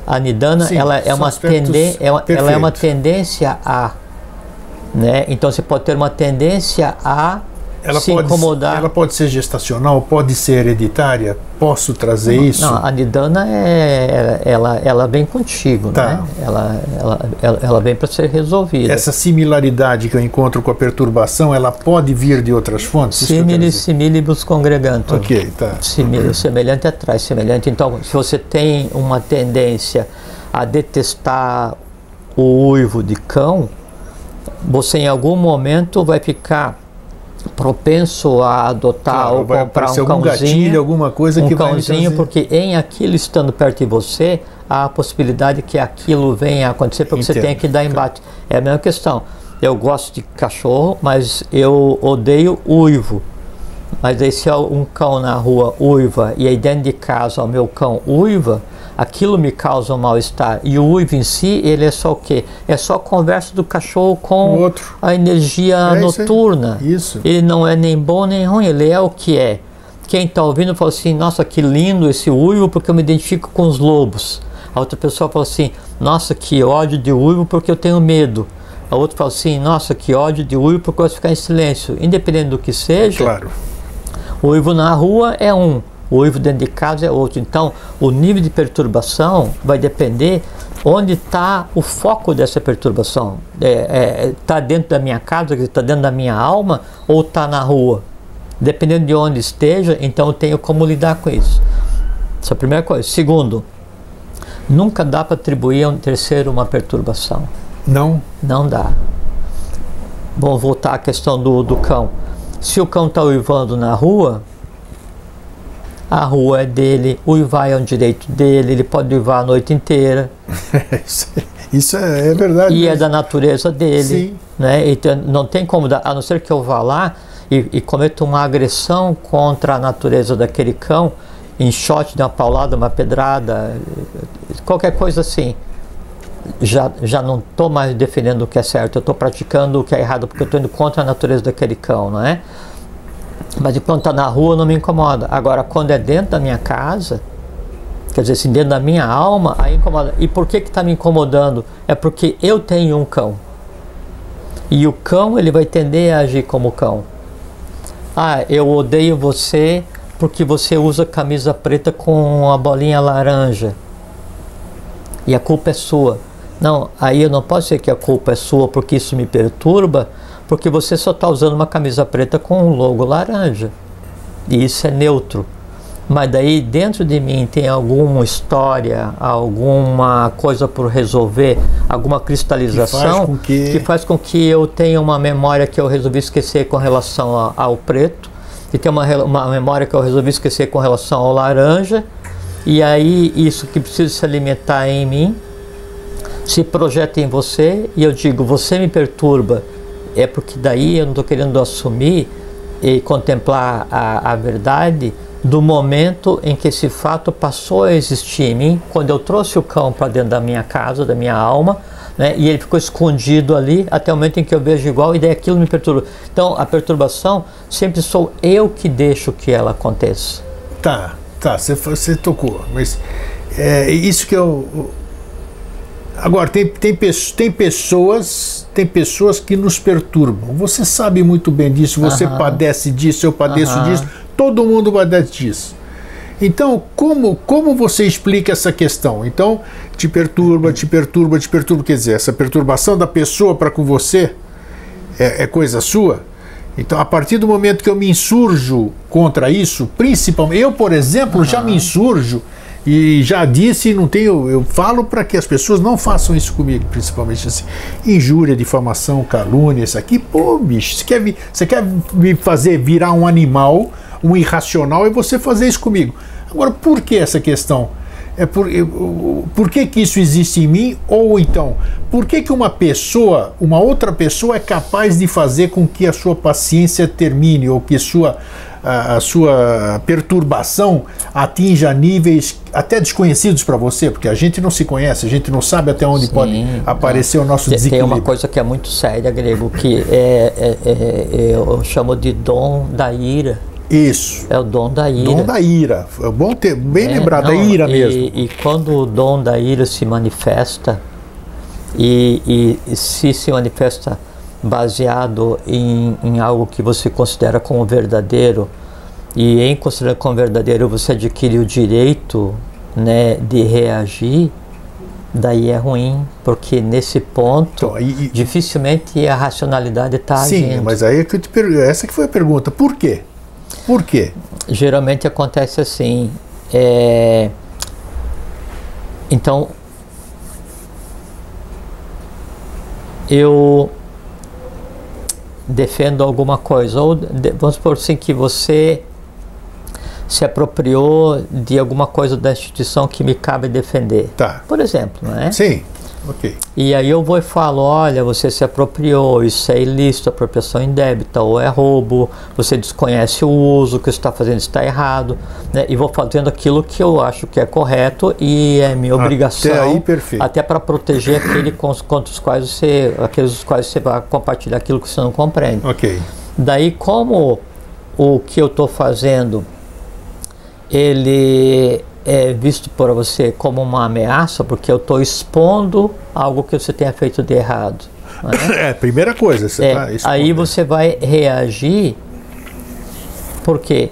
A Nidana Sim, ela é uma, aspectos tende, é ela é uma tendência a. Né? Então você pode ter uma tendência a Ela se pode, incomodar. ela pode ser gestacional, pode ser hereditária. Posso trazer isso? Não, a Nidana é, ela, ela vem contigo, Tá. né? Ela, ela, ela, vem para ser resolvida. Essa similaridade que eu encontro com a perturbação, ela pode vir de outras fontes? Dizer. similibus congregantur. Ok, tá. Simi- semelhante atrai semelhante. Então, se você tem uma tendência a detestar o uivo de cão, você em algum momento vai ficar propenso a adotar Claro, ou comprar um algum cãozinho, gatilho, alguma coisa um que cãozinho, porque em aquilo estando perto de você, há a possibilidade que aquilo venha a acontecer, porque você Entendo. tem que dar embate. É a mesma questão. Eu gosto de cachorro, mas eu odeio uivo. Mas aí se é um cão na rua uiva e aí dentro de casa o meu cão uiva, aquilo me causa um mal-estar. E o uivo em si, ele é só o quê? É só a conversa do cachorro com a energia É isso noturna. Isso. Ele não é nem bom nem ruim, ele é o que é. Quem está ouvindo fala assim, nossa, que lindo esse uivo porque eu me identifico com os lobos. A outra pessoa fala assim, nossa, que ódio de uivo porque eu tenho medo. A outra fala assim, nossa, que ódio de uivo porque eu gosto de ficar em silêncio. Independente do que seja, Claro. o uivo na rua é um, o uivo dentro de casa é outro. Então, o nível de perturbação vai depender onde está o foco dessa perturbação. Está dentro da minha casa, está dentro da minha alma ou está na rua? Dependendo de onde esteja, então eu tenho como lidar com isso. Essa é a primeira coisa. Segundo, nunca dá para atribuir a um terceiro uma perturbação. Não? Não dá. Vamos voltar à questão do, do cão. Se o cão está uivando na rua, a rua é dele, uivar é um direito dele, ele pode uivar a noite inteira Isso- Isso é, é verdade. e é da natureza dele. Sim. Né? Então, não tem como dar, a não ser que eu vá lá e, e cometa uma agressão contra a natureza daquele cão, enxote de uma paulada, uma pedrada, qualquer coisa assim. Já, já não estou mais defendendo o que é certo, eu estou praticando o que é errado porque eu estou indo contra a natureza daquele cão, não é? Mas enquanto está na rua não me incomoda. Agora, quando é dentro da minha casa, quer dizer, assim, dentro da minha alma, aí incomoda. E por que está me incomodando? É porque eu tenho um cão. E o cão, ele vai tender a agir como cão. Ah, eu odeio você porque você usa camisa preta com a bolinha laranja. E a culpa é sua. Não, aí eu não posso dizer que a culpa é sua porque isso me perturba, porque você só está usando uma camisa preta com um logo laranja. E isso é neutro. Mas daí dentro de mim tem alguma história, alguma coisa por resolver, alguma cristalização com que- faz com que eu tenha uma memória que eu resolvi esquecer com relação a- ao preto, e tem uma, uma memória que eu resolvi esquecer com relação ao laranja, e aí isso que precisa se alimentar em mim se projeta em você e eu digo, você me perturba, é porque daí eu não estou querendo assumir e contemplar a, a verdade do momento em que esse fato passou a existir em mim, quando eu trouxe o cão para dentro da minha casa, da minha alma, né, e ele ficou escondido ali até o momento em que eu vejo igual e daí aquilo me perturba. Então a perturbação sempre sou eu que deixo que ela aconteça. Tá, tá, você, você tocou, mas é isso que eu. Agora, tem, tem, tem pessoas tem pessoas que nos perturbam. Você sabe muito bem disso, você uhum. padece disso, eu padeço uhum. disso, todo mundo padece disso. Então, como, como você explica essa questão? Então, te perturba, te perturba, te perturba. Quer dizer, essa perturbação da pessoa para com você é, é coisa sua? Então, a partir do momento que eu me insurjo contra isso, principalmente, eu, por exemplo, uhum. já me insurjo e já disse, não tenho, eu falo para que as pessoas não façam isso comigo, principalmente assim, injúria, difamação, calúnia, isso aqui, pô, bicho, você quer, você quer me fazer virar um animal, um irracional, e você fazer isso comigo. Agora, por que essa questão? É por, por que, que isso existe em mim? Ou então, por que, que uma pessoa, uma outra pessoa é capaz de fazer com que a sua paciência termine, ou que sua a, a sua perturbação atinja níveis até desconhecidos para você, porque a gente não se conhece, a gente não sabe até onde Sim, pode aparecer o nosso desequilíbrio. Tem uma coisa que é muito séria, grego, que é, é, é, é eu chamo de dom da ira. Isso. É o dom da ira. Dom da ira. É bom ter bem é, lembrado, não, da ira e, mesmo. E quando o dom da ira se manifesta, e, e se se manifesta baseado em, em algo que você considera como verdadeiro e em considerar como verdadeiro você adquire o direito né, de reagir, daí é ruim, porque nesse ponto então, dificilmente a racionalidade está Sim, agindo. mas aí é que eu te pergunto, essa que foi a pergunta, por quê? Por quê? Geralmente acontece assim, é, então eu defendo alguma coisa, ou vamos supor assim que você se apropriou de alguma coisa da instituição que me cabe defender. Tá. Por exemplo, não é? Sim. Ok. E aí eu vou e falo, olha, você se apropriou, isso é ilícito, apropriação indébita, ou é roubo, você desconhece o uso, o que você está fazendo está errado, né? e vou fazendo aquilo que eu acho que é correto e é minha obrigação. Até aí, perfeito. Até para proteger aquele contra os quais você, aqueles os quais você vai compartilhar aquilo que você não compreende. Ok. Daí, como o que eu estou fazendo, ele é visto por você como uma ameaça, porque eu estou expondo algo que você tenha feito de errado. É, é primeira coisa, você é, tá Aí você vai reagir, por quê?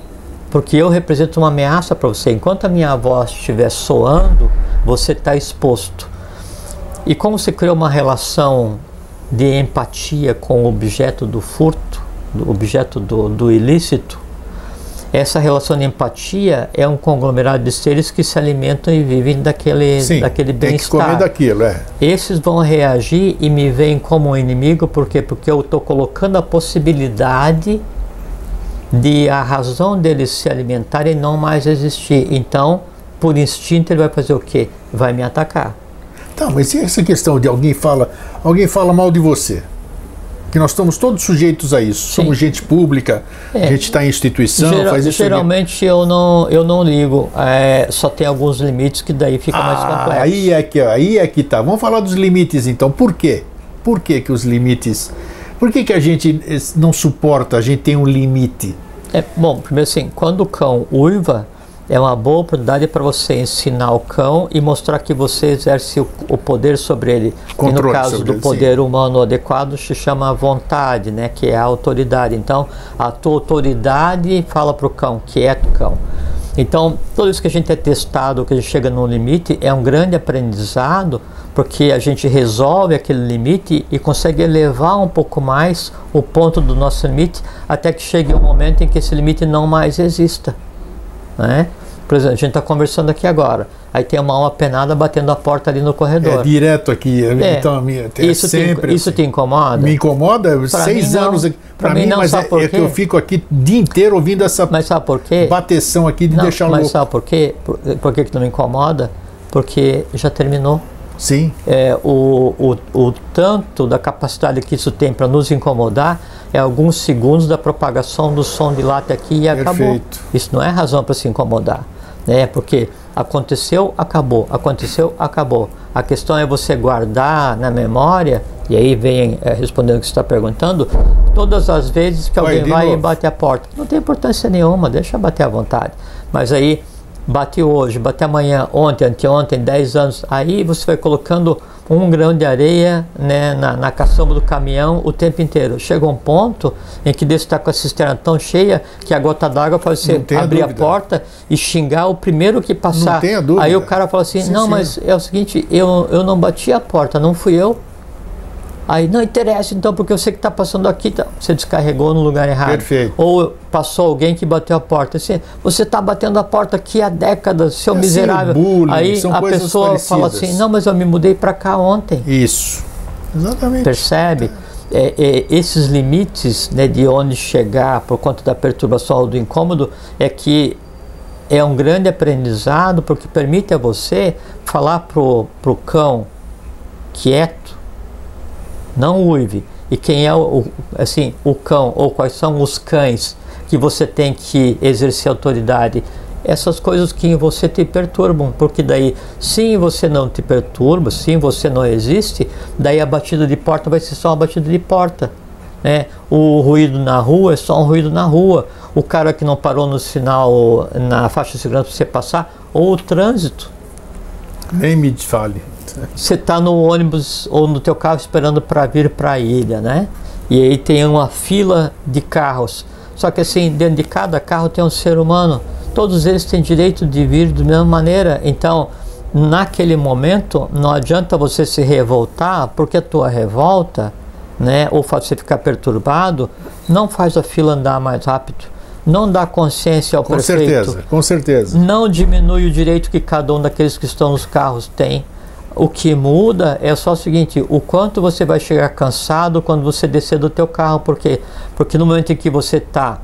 Porque eu represento uma ameaça para você. Enquanto a minha voz estiver soando, você está exposto. E como você criou uma relação de empatia com o objeto do furto, do objeto do, do ilícito, essa relação de empatia é um conglomerado de seres que se alimentam e vivem daquele, Sim, daquele bem-estar. Tem que comer daquilo, é. Esses vão reagir e me veem como um inimigo, por quê? Porque eu estou colocando a possibilidade de a razão deles se alimentarem não mais existir. Então, por instinto, ele vai fazer o quê? Vai me atacar. Tá, mas e essa questão de alguém fala, alguém fala mal de você? Que nós estamos todos sujeitos a isso. Sim. Somos gente pública, é. a gente está em instituição, Geral, faz isso. Geralmente eu não, eu não ligo. É, só tem alguns limites que daí fica ah, mais complexo. Aí é que aí é que tá. Vamos falar dos limites então. Por quê? Por que, que os limites? Por que, que a gente não suporta? A gente tem um limite. É, bom, primeiro assim, quando o cão uiva, é uma boa oportunidade para você ensinar o cão e mostrar que você exerce o, o poder sobre ele. Controle e no caso do ele, poder sim. humano adequado se chama vontade, né, que é a autoridade. Então, a tua autoridade fala para o cão, quieta cão. Então, tudo isso que a gente é testado, que a gente chega no limite, é um grande aprendizado, porque a gente resolve aquele limite e consegue elevar um pouco mais o ponto do nosso limite, até que chegue um momento em que esse limite não mais exista. Né? Por exemplo, a gente está conversando aqui agora. Aí tem uma alma penada batendo a porta ali no corredor. É direto aqui. É. Então, minha, é isso, sempre te, isso assim. te incomoda? Me incomoda? Pra seis anos aqui. Para mim, não, mas é, é, que eu fico aqui o dia inteiro ouvindo essa mas sabe por quê? bateção aqui de não, deixar Mas louco. sabe por quê? Por, por que, que não me incomoda? Porque já terminou. Sim. É, o, o, o tanto da capacidade que isso tem para nos incomodar é alguns segundos da propagação do som de lata aqui e Perfeito. acabou. Isso não é razão para se incomodar né? Porque aconteceu, acabou, aconteceu, acabou. A questão é você guardar na memória, e aí vem é, respondendo o que você está perguntando, todas as vezes que alguém vai, vai e bate a porta. Não tem importância nenhuma, deixa bater à vontade. Mas aí bate hoje, bate amanhã, ontem, anteontem, 10 anos, aí você vai colocando um grão de areia né, na, na caçamba do caminhão o tempo inteiro. Chega um ponto em que você está com a cisterna tão cheia que a gota d'água faz você abrir a porta e xingar o primeiro que passar. Não tenha dúvida. Aí o cara fala assim, sim, não, sim. mas é o seguinte, eu, eu não bati a porta, não fui eu. Aí não interessa então, porque eu sei que está passando aqui, tá, você descarregou no lugar errado. Perfeito. Ou passou alguém que bateu a porta. Assim, você está batendo a porta aqui há décadas, seu é miserável. Assim, bullying, Aí a pessoa parecidas. fala assim, não, mas eu me mudei para cá ontem. Isso. Exatamente. Percebe? É, é, esses limites né, de onde chegar por conta da perturbação ou do incômodo é que é um grande aprendizado porque permite a você falar pro, pro cão quieto não uive. E quem é o, assim, o cão ou quais são os cães que você tem que exercer autoridade? Essas coisas que em você te perturbam, porque daí, sim, você não te perturba, sim, você não existe, daí a batida de porta vai ser só uma batida de porta. Né? O ruído na rua é só um ruído na rua. O cara que não parou no sinal, na faixa de segurança para você passar, ou o trânsito. Nem me fale você está no ônibus ou no teu carro esperando para vir para a ilha, né? E aí tem uma fila de carros. Só que assim, dentro de cada carro tem um ser humano. Todos eles têm direito de vir da mesma maneira. Então, naquele momento, não adianta você se revoltar, porque a tua revolta, né, ou faz você ficar perturbado, não faz a fila andar mais rápido. Não dá consciência ao com prefeito. Com certeza, com certeza. Não diminui o direito que cada um daqueles que estão nos carros tem o que muda é só o seguinte, o quanto você vai chegar cansado quando você descer do teu carro, porque porque no momento em que você está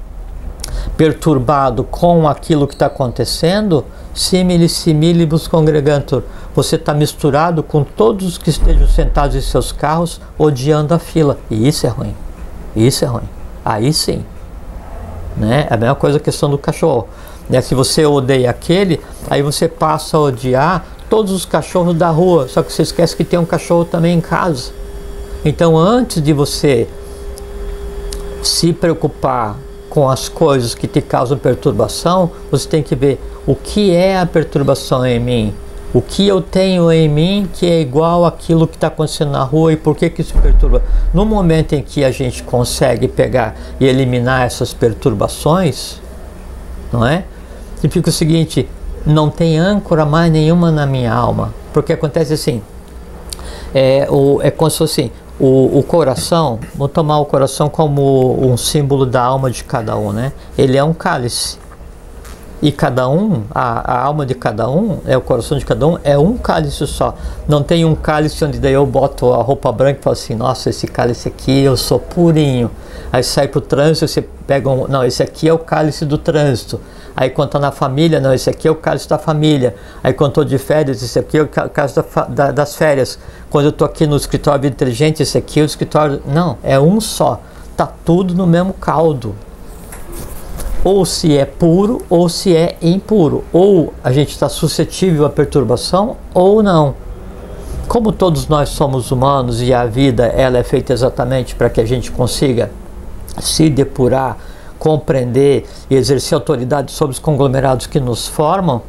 perturbado com aquilo que está acontecendo, simile similibus congregantur, você está misturado com todos os que estejam sentados em seus carros odiando a fila, e isso é ruim, isso é ruim, aí sim, né? É a mesma coisa a questão do cachorro, né? Se você odeia aquele, aí você passa a odiar todos os cachorros da rua, só que você esquece que tem um cachorro também em casa. Então, antes de você se preocupar com as coisas que te causam perturbação, você tem que ver o que é a perturbação em mim, o que eu tenho em mim que é igual àquilo que está acontecendo na rua e por que, que isso perturba. No momento em que a gente consegue pegar e eliminar essas perturbações, não é? Significa o seguinte: não tem âncora mais nenhuma na minha alma. Porque acontece assim, é, o, é como se fosse assim, o, o coração, vou tomar o coração como um símbolo da alma de cada um, né? Ele é um cálice. E cada um, a, a, alma de cada um, é o coração de cada um, é um cálice só. Não tem um cálice onde daí eu boto a roupa branca e falo assim, nossa, esse cálice aqui eu sou purinho. Aí sai pro trânsito, você pega um. Não, esse aqui é o cálice do trânsito. Aí quando está na família, não, esse aqui é o cálice da família. Aí estou de férias, esse aqui é o cálice da, da, das férias. Quando eu estou aqui no escritório Vida Inteligente, esse aqui é o escritório. Não, é um só. Está tudo no mesmo caldo. Ou se é puro ou se é impuro. Ou a gente está suscetível à perturbação ou não. Como todos nós somos humanos e a vida ela é feita exatamente para que a gente consiga se depurar compreender e exercer autoridade sobre os conglomerados que nos formam,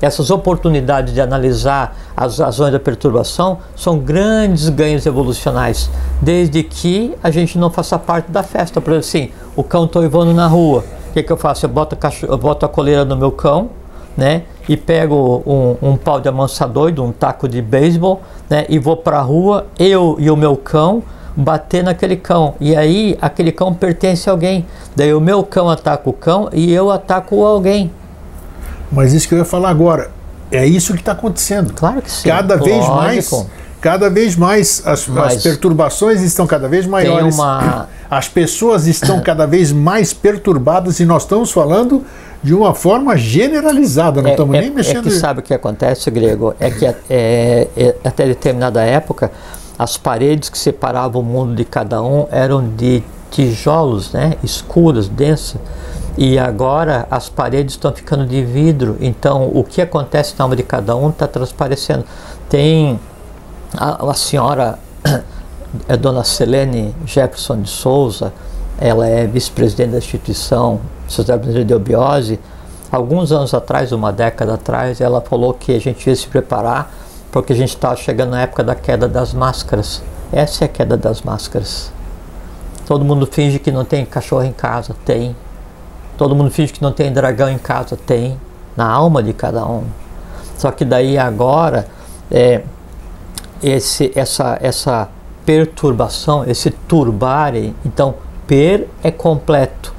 essas oportunidades de analisar as razões da perturbação são grandes ganhos evolucionais, desde que a gente não faça parte da festa. Por exemplo, assim, o cão está uivando na rua. O que, que eu faço? Eu boto, eu boto a coleira no meu cão, né? E pego um, um pau de amansador, um taco de beisebol, né? E vou para a rua, eu e o meu cão, bater naquele cão. E aí aquele cão pertence a alguém. Daí o meu cão ataca o cão e eu ataco alguém. Mas isso que eu ia falar agora, é isso que está acontecendo. Claro que sim. Cada vez Lógico. mais, cada vez mais as, as, perturbações estão cada vez maiores. Uma... As pessoas estão cada vez mais perturbadas e nós estamos falando de uma forma generalizada, não é, estamos é, nem mexendo. É que sabe o que acontece, Grego? É que é, é, até determinada época as paredes que separavam o mundo de cada um eram de tijolos, né, escuros, densos. E agora as paredes estão ficando de vidro. Então o que acontece na alma de cada um está transparecendo. Tem a, a senhora, a dona Selene Jefferson de Souza, ela é vice-presidente da instituição Sociedade Brasileira de Obiose. Alguns anos atrás, uma década atrás, ela falou que a gente ia se preparar porque a gente está chegando na época da queda das máscaras. Essa é a queda das máscaras. Todo mundo finge que não tem cachorro em casa, tem. Todo mundo finge que não tem dragão em casa, tem. Na alma de cada um. Só que daí agora é, esse, essa, essa perturbação, esse turbare, então per é completo,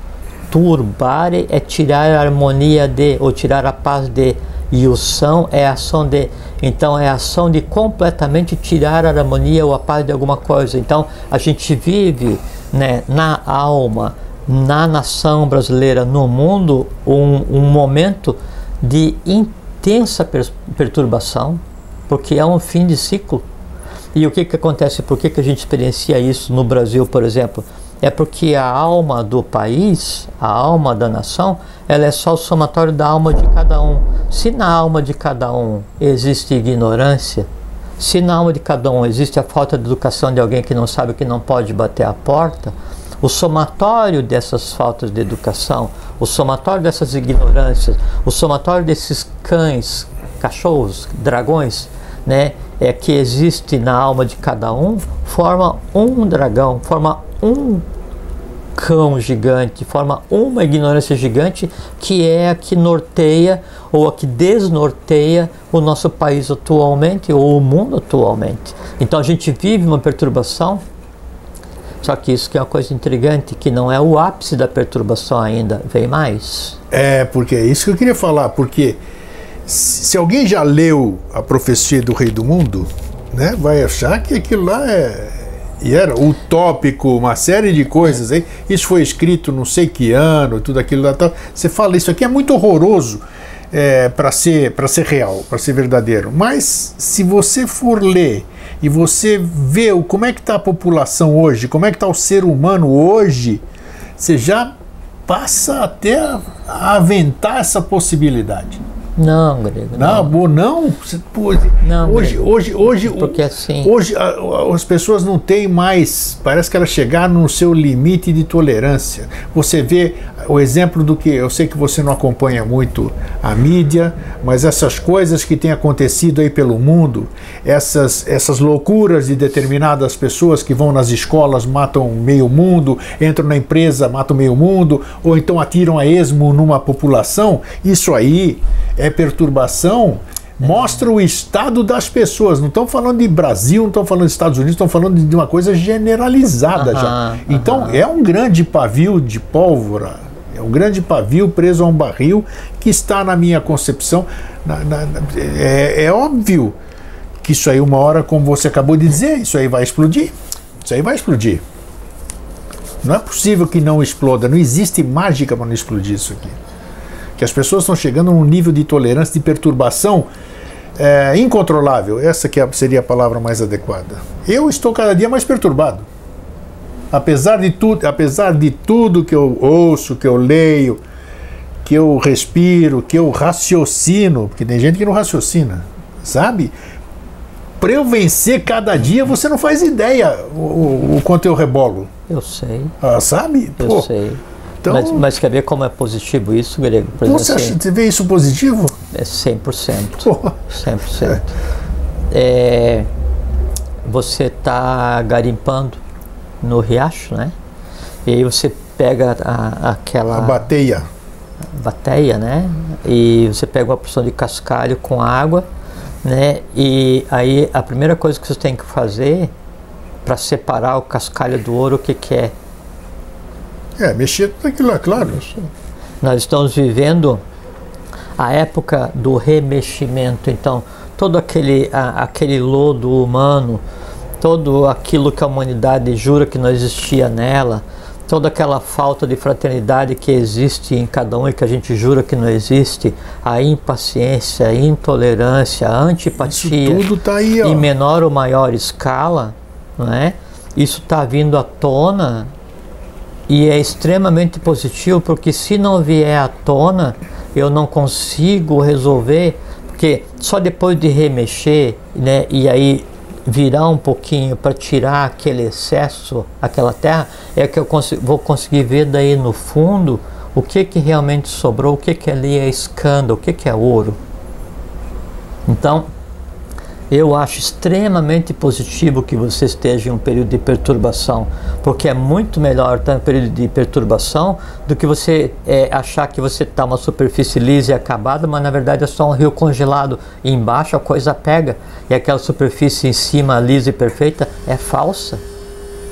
turbare é tirar a harmonia de, ou tirar a paz de, e o são é a ação de. Então é a ação de completamente tirar a harmonia ou a paz de alguma coisa. Então a gente vive né, na alma, na nação brasileira, no mundo, um, um momento de intensa per perturbação, porque é um fim de ciclo. E o que, que acontece? Por que, que a gente experiencia isso no Brasil, por exemplo? É porque a alma do país, a alma da nação, ela é só o somatório da alma de cada um. Se na alma de cada um existe ignorância, se na alma de cada um existe a falta de educação de alguém que não sabe que não pode bater a porta, o somatório dessas faltas de educação, o somatório dessas ignorâncias, o somatório desses cães, cachorros, dragões, né, é que existe na alma de cada um, forma um dragão, forma um cão gigante, forma uma ignorância gigante que é a que norteia ou a que desnorteia o nosso país atualmente ou o mundo atualmente. Então a gente vive uma perturbação, só que isso que é uma coisa intrigante, que não é o ápice da perturbação ainda, vem mais. É, porque é isso que eu queria falar, porque se alguém já leu a profecia do Rei do Mundo, né, vai achar que aquilo lá é e era utópico, uma série de coisas aí. Isso foi escrito não sei que ano, tudo aquilo lá. Tal. Você fala, isso aqui é muito horroroso é, para ser, ser real, para ser verdadeiro. Mas se você for ler e você vê como é que está a população hoje, como é que está o ser humano hoje, você já passa até a aventar essa possibilidade. Não, Grego. Não, não. não, pô, não hoje, grego. hoje, hoje, porque assim. Hoje a, a, as pessoas não têm mais. Parece que elas chegaram no seu limite de tolerância. Você vê o exemplo do que eu sei que você não acompanha muito a mídia, mas essas coisas que têm acontecido aí pelo mundo, essas essas loucuras de determinadas pessoas que vão nas escolas matam meio mundo, entram na empresa matam meio mundo, ou então atiram a esmo numa população. Isso aí é perturbação, mostra o estado das pessoas. Não estão falando de Brasil, não estão falando dos Estados Unidos, estão falando de uma coisa generalizada já. Então é um grande pavio de pólvora, é um grande pavio preso a um barril que está na minha concepção. Na, na, é, é óbvio que isso aí, uma hora, como você acabou de dizer, isso aí vai explodir. Isso aí vai explodir. Não é possível que não exploda, não existe mágica para não explodir isso aqui que as pessoas estão chegando a um nível de tolerância, de perturbação é, incontrolável. Essa que é, seria a palavra mais adequada. Eu estou cada dia mais perturbado. Apesar de tudo, apesar de tudo que eu ouço, que eu leio, que eu respiro, que eu raciocino, porque tem gente que não raciocina, sabe? Para eu vencer cada dia, você não faz ideia o, o, o quanto eu rebolo. Eu sei. Ah, sabe? Eu Pô, sei. Então, mas, mas, quer ver como é positivo isso, Grego? Por você, assim, acha, você vê isso positivo? É 100%. Porra. 100%. É, você está garimpando no riacho, né? E aí você pega a, aquela... A bateia. Bateia, né? E você pega uma porção de cascalho com água, né? E aí a primeira coisa que você tem que fazer para separar o cascalho do ouro, o que, que é? É, mexer tudo aquilo lá, claro. Nós estamos vivendo a época do remeximento, então todo aquele, a, aquele lodo humano, todo aquilo que a humanidade jura que não existia nela, toda aquela falta de fraternidade que existe em cada um e que a gente jura que não existe, a impaciência, a intolerância, a antipatia, Isso tudo tá aí, ó. em menor ou maior escala, não é? Isso está vindo à tona e é extremamente positivo porque se não vier à tona, eu não consigo resolver, porque só depois de remexer, né, e aí virar um pouquinho para tirar aquele excesso, aquela terra, é que eu consigo, vou conseguir ver daí no fundo o que que realmente sobrou, o que que ali é escândalo, o que que é ouro. Então, Eu acho extremamente positivo que você esteja em um período de perturbação, porque é muito melhor estar em um período de perturbação do que você é, achar que você está uma superfície lisa e acabada, mas na verdade é só um rio congelado e embaixo a coisa pega e aquela superfície em cima lisa e perfeita é falsa.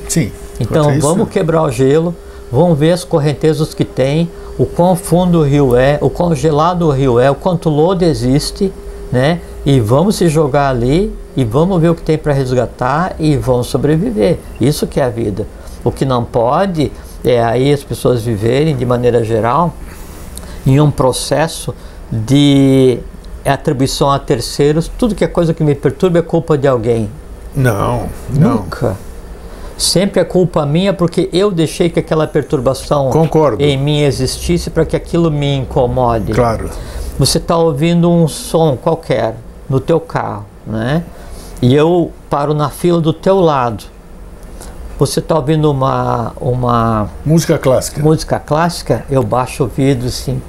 Sim. Então vamos quebrar o gelo, vamos ver as correntezas que tem, o quão fundo o rio é, o quão gelado o rio é, o quanto lodo existe, né? E vamos se jogar ali e vamos ver o que tem para resgatar e vamos sobreviver. Isso que é a vida. O que não pode é aí as pessoas viverem de maneira geral em um processo de atribuição a terceiros. Tudo que é coisa que me perturba é culpa de alguém. Não, não. Nunca. Sempre é culpa minha porque eu deixei que aquela perturbação Concordo. em mim existisse para que aquilo me incomode. Claro. Você está ouvindo um som qualquer no teu carro, né? E eu paro na fila do teu lado. Você está ouvindo uma, uma música clássica. Música clássica, eu baixo o vidro assim,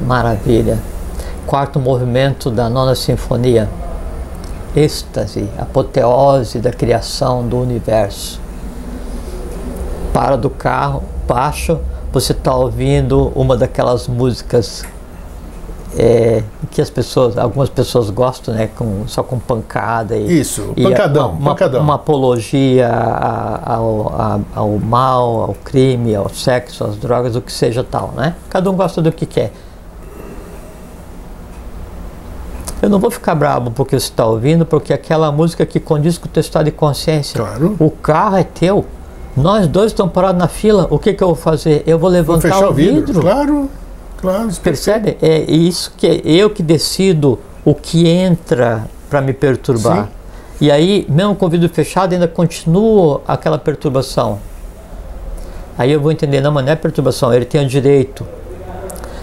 maravilha. Quarto movimento da nona sinfonia êxtase, apoteose da criação do universo. Para do carro, baixo, você está ouvindo uma daquelas músicas é, que as pessoas, algumas pessoas gostam, né, com, só com pancada e isso, e pancadão, uma, pancadão. uma apologia ao, ao mal, ao crime, ao sexo, às drogas, o que seja tal, né? Cada um gosta do que quer. Eu não vou ficar bravo porque você está ouvindo, porque aquela música que condiz com o teu estado de consciência. Claro. O carro é teu. Nós dois estamos parados na fila. O que, que eu vou fazer? Eu vou levantar vou fechar o vidro. vidro. Claro, claro. Percebe? É isso que é eu que decido o que entra para me perturbar. Sim. E aí, mesmo com o vidro fechado, ainda continua aquela perturbação. Aí eu vou entender, não, mas não é perturbação, ele tem o direito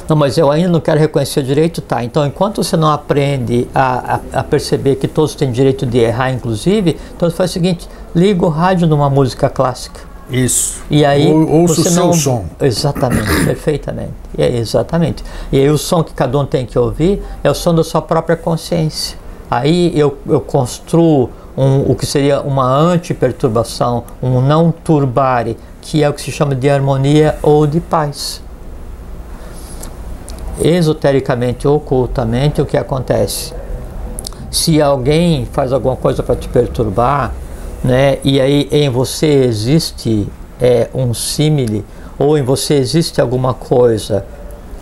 não, mas eu ainda não quero reconhecer o direito, tá? Então, enquanto você não aprende a, a, a, perceber que todos têm direito de errar, inclusive, então você faz o seguinte: liga o rádio numa música clássica. Isso. E aí Ou, ouça o seu não... som. Exatamente, perfeitamente. É, exatamente. E aí o som que cada um tem que ouvir é o som da sua própria consciência. Aí eu, eu construo um, o que seria uma anti-perturbação, um não turbare, que é o que se chama de harmonia ou de paz esotericamente ou ocultamente, o que acontece? Se alguém faz alguma coisa para te perturbar, né, e aí em você existe é, um símile, ou em você existe alguma coisa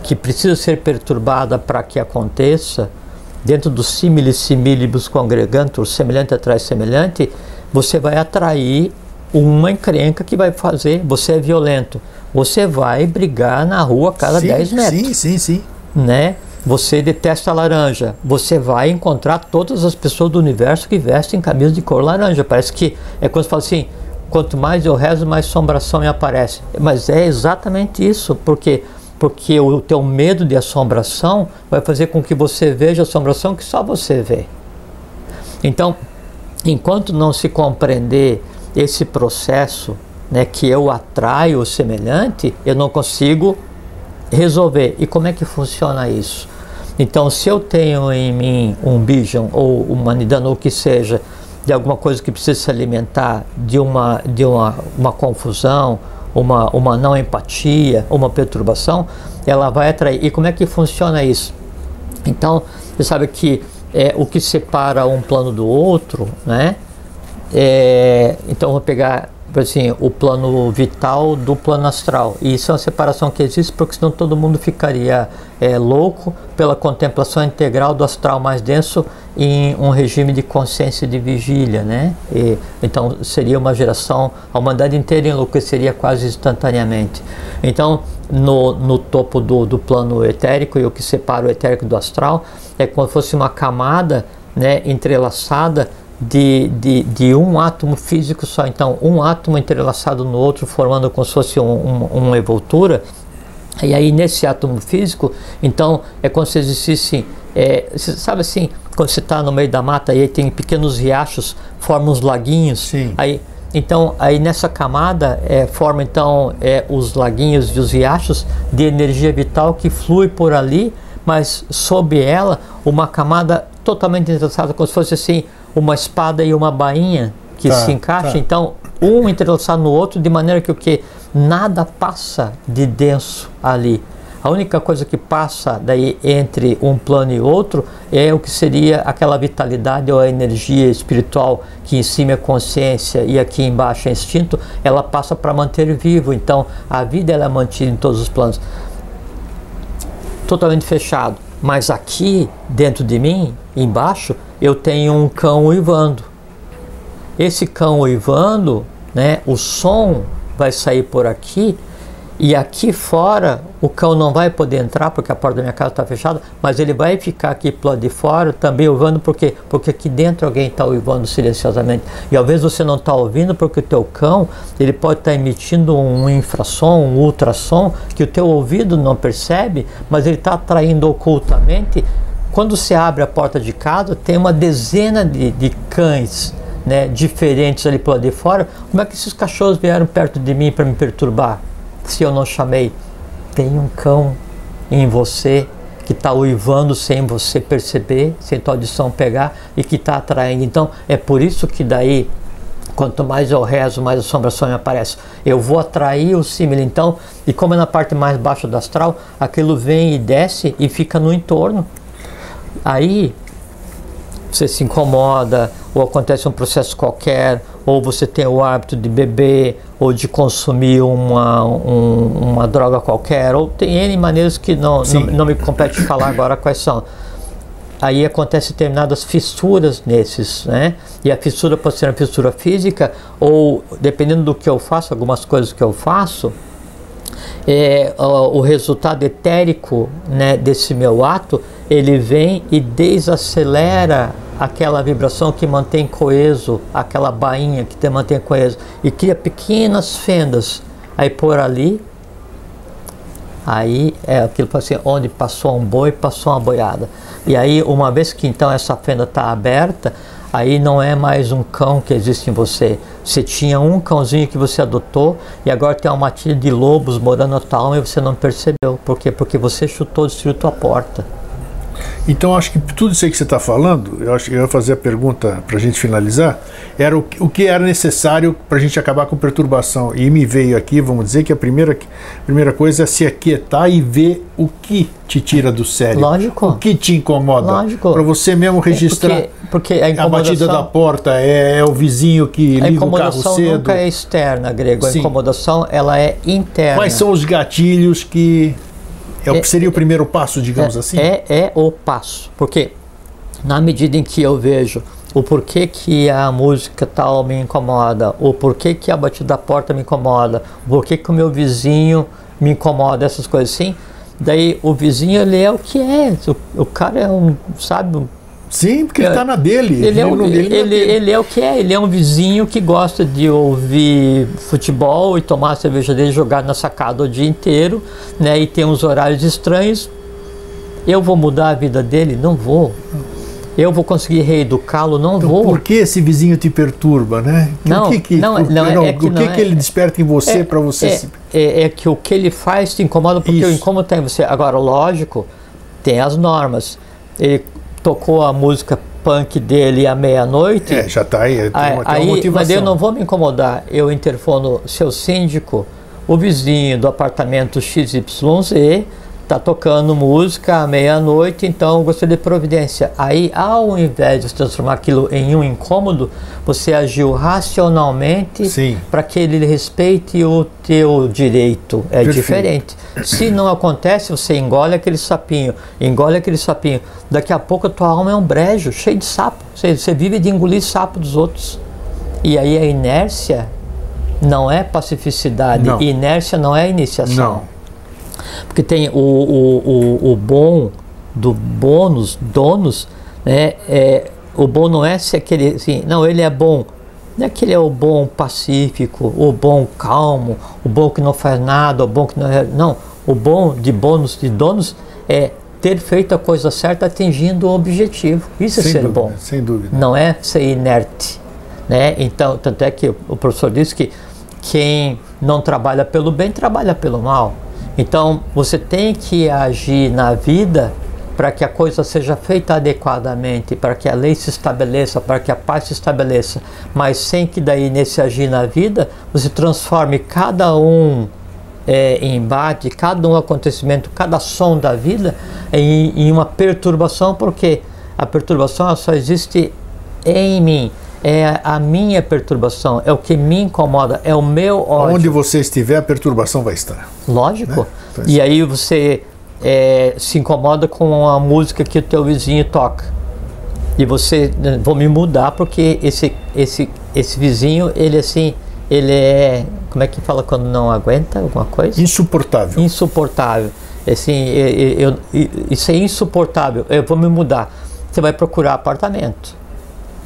que precisa ser perturbada para que aconteça, dentro do símile similibus congregantur, semelhante atrai semelhante, você vai atrair uma encrenca que vai fazer, você é violento, você vai brigar na rua a cada sim, 10 metros. Sim, sim, sim. Né? Você detesta a laranja, você vai encontrar todas as pessoas do universo que vestem camisas de cor laranja. Parece que é quando você fala assim, quanto mais eu rezo, mais assombração me aparece. Mas é exatamente isso, porque porque o teu medo de assombração vai fazer com que você veja assombração que só você vê. Então, enquanto não se compreender esse processo né, que eu atraio o semelhante, eu não consigo resolver. E como é que funciona isso? Então, se eu tenho em mim um bijan ou uma nidana, ou que seja, de alguma coisa que precisa se alimentar, de uma, de uma, uma confusão, uma, uma não empatia, uma perturbação, ela vai atrair. E como é que funciona isso? Então, você sabe que é, o que separa um plano do outro, né? É, então, vou pegar assim, o plano vital do plano astral. E isso é uma separação que existe porque senão todo mundo ficaria é, louco pela contemplação integral do astral mais denso em um regime de consciência de vigília, né? E, então seria uma geração, a humanidade inteira enlouqueceria quase instantaneamente. Então, no, no topo do, do plano etérico, e o que separa o etérico do astral, é como se fosse uma camada né, entrelaçada de, de, de, um átomo físico só. Então, um átomo entrelaçado no outro, formando como se fosse um, um, uma envoltura. E aí, nesse átomo físico, então, é como se existisse, é, sabe assim, quando você está no meio da mata e aí tem pequenos riachos, formam uns laguinhos. Sim. Aí, então, aí nessa camada é, forma então é, os laguinhos e os riachos de energia vital que flui por ali, mas sob ela uma camada totalmente entrelaçadas, como se fosse assim, uma espada e uma bainha que Tá, se encaixam. tá. Então, um entrelaçado no outro, de maneira que o que? Nada passa de denso ali. A única coisa que passa daí entre um plano e outro é o que seria aquela vitalidade ou a energia espiritual que em cima é consciência e aqui embaixo é instinto, ela passa para manter vivo. Então, a vida ela é mantida em todos os planos totalmente fechado. Mas aqui, dentro de mim, embaixo, eu tenho um cão uivando. Esse cão uivando, né, o som vai sair por aqui e aqui fora o cão não vai poder entrar porque a porta da minha casa está fechada, mas ele vai ficar aqui pro lado de fora também uivando porque porque aqui dentro alguém está uivando silenciosamente e às vezes você não está ouvindo porque o teu cão ele pode estar emitindo um infrassom, um ultrassom que o teu ouvido não percebe, mas ele está atraindo ocultamente. Quando você abre a porta de casa tem uma dezena de, de cães né, diferentes ali pro lado de fora. Como é que esses cachorros vieram perto de mim para me perturbar? se eu não chamei. Tem um cão em você que está uivando sem você perceber, sem tua audição pegar e que está atraindo. Então é por isso que daí, quanto mais eu rezo, mais assombração me aparece. Eu vou atrair o símile. Então, e como é na parte mais baixa do astral, aquilo vem e desce e fica no entorno. Aí você se incomoda, ou acontece um processo qualquer, ou você tem o hábito de beber, ou de consumir uma, um, uma droga qualquer, ou tem N maneiras que não, não, não, me compete falar agora quais são. Aí acontecem determinadas fissuras nesses, né? E a fissura pode ser uma fissura física, ou dependendo do que eu faço, algumas coisas que eu faço, é, o, o resultado etérico né, desse meu ato, ele vem e desacelera aquela vibração que mantém coeso, aquela bainha que te mantém coeso, e cria pequenas fendas. Aí por ali, aí é aquilo assim, onde passou um boi, passou uma boiada. E aí, uma vez que então essa fenda está aberta, aí não é mais um cão que existe em você. Você tinha um cãozinho que você adotou e agora tem uma matilha de lobos morando na tua alma e você não percebeu. Por quê? Porque você chutou, destruiu tua porta. Então acho que tudo isso aí que você está falando, eu acho que eu ia fazer a pergunta para a gente finalizar, era o, o que era necessário para a gente acabar com perturbação. E me veio aqui, vamos dizer que a primeira, a primeira coisa é se aquietar e ver o que te tira do sério. Lógico. O que te incomoda. Lógico. Para você mesmo registrar. Porque, porque a, a incomodação, batida da porta é, é o vizinho que a liga o carro incomodação cedo. nunca é externa, grego. A Sim. incomodação ela é interna. Quais são os gatilhos que é, o que seria o primeiro passo, digamos é, assim? É, é o passo. Porque na medida em que eu vejo o porquê que a música tal me incomoda, o porquê que a batida da porta me incomoda, o porquê que o meu vizinho me incomoda, essas coisas assim, daí o vizinho ele é o que é. O, o cara é um, sabe, Sim, porque ele está na dele. ele, é, um, não- ele, não é dele. ele é o que é, ele é um vizinho que gosta de ouvir futebol e tomar a cerveja dele jogar na sacada o dia inteiro, né? E tem uns horários estranhos. Eu vou mudar a vida dele? Não vou. Eu vou conseguir reeducá-lo? Não Então, vou. por que esse vizinho te perturba, né? Não, o que, que, não, por- não, é- é que o que, não que é- ele desperta em você É, para você é, se... é, é que o que ele faz te incomoda porque Isso. o incômodo está em você. Agora, lógico, tem as normas. Ele tocou a música punk dele à meia-noite. É, já está aí, tem Aí, uma, tem uma aí, motivação. mas eu não vou me incomodar. Eu interfono seu síndico, o vizinho do apartamento XYZ, está tocando música à meia-noite, então gostaria de providência. Aí, ao invés de transformar aquilo em um incômodo, você agiu racionalmente para que ele respeite o teu direito. É Perfeito. diferente. Se não acontece, você engole aquele sapinho, engole aquele sapinho. Daqui a pouco a tua alma é um brejo, cheio de sapo. Você, você vive de engolir sapo dos outros. E aí a inércia não é pacificidade, Não. inércia não é iniciação. Não. Porque tem o, o, o, o bom do bônus, donos, né? É, o bom não é se aquele assim, não, ele é bom. Não é que ele é o bom pacífico, o bom calmo, o bom que não faz nada, o bom que não é. Não, o bom de bônus, de donos, é ter feito a coisa certa atingindo o objetivo. Isso Sem é ser dúvida, bom sem dúvida. não é ser inerte, né? Então, tanto é que o professor disse que quem não trabalha pelo bem trabalha pelo mal. Então, você tem que agir na vida para que a coisa seja feita adequadamente, para que a lei se estabeleça, para que a paz se estabeleça, mas sem que daí nesse agir na vida você transforme cada um é, embate, cada um acontecimento, cada som da vida em, em uma perturbação, porque a perturbação só existe em mim é a minha perturbação, é o que me incomoda, é o meu ódio. Onde você estiver, a perturbação vai estar. Lógico. Né? Então, e aí você é, se incomoda com a música que o teu vizinho toca. E você, né, vou me mudar porque esse, esse, esse vizinho, ele assim, ele é, como é que fala quando não aguenta alguma coisa? Insuportável. Insuportável. Assim, eu, eu, isso é insuportável, eu vou me mudar. Você vai procurar apartamento.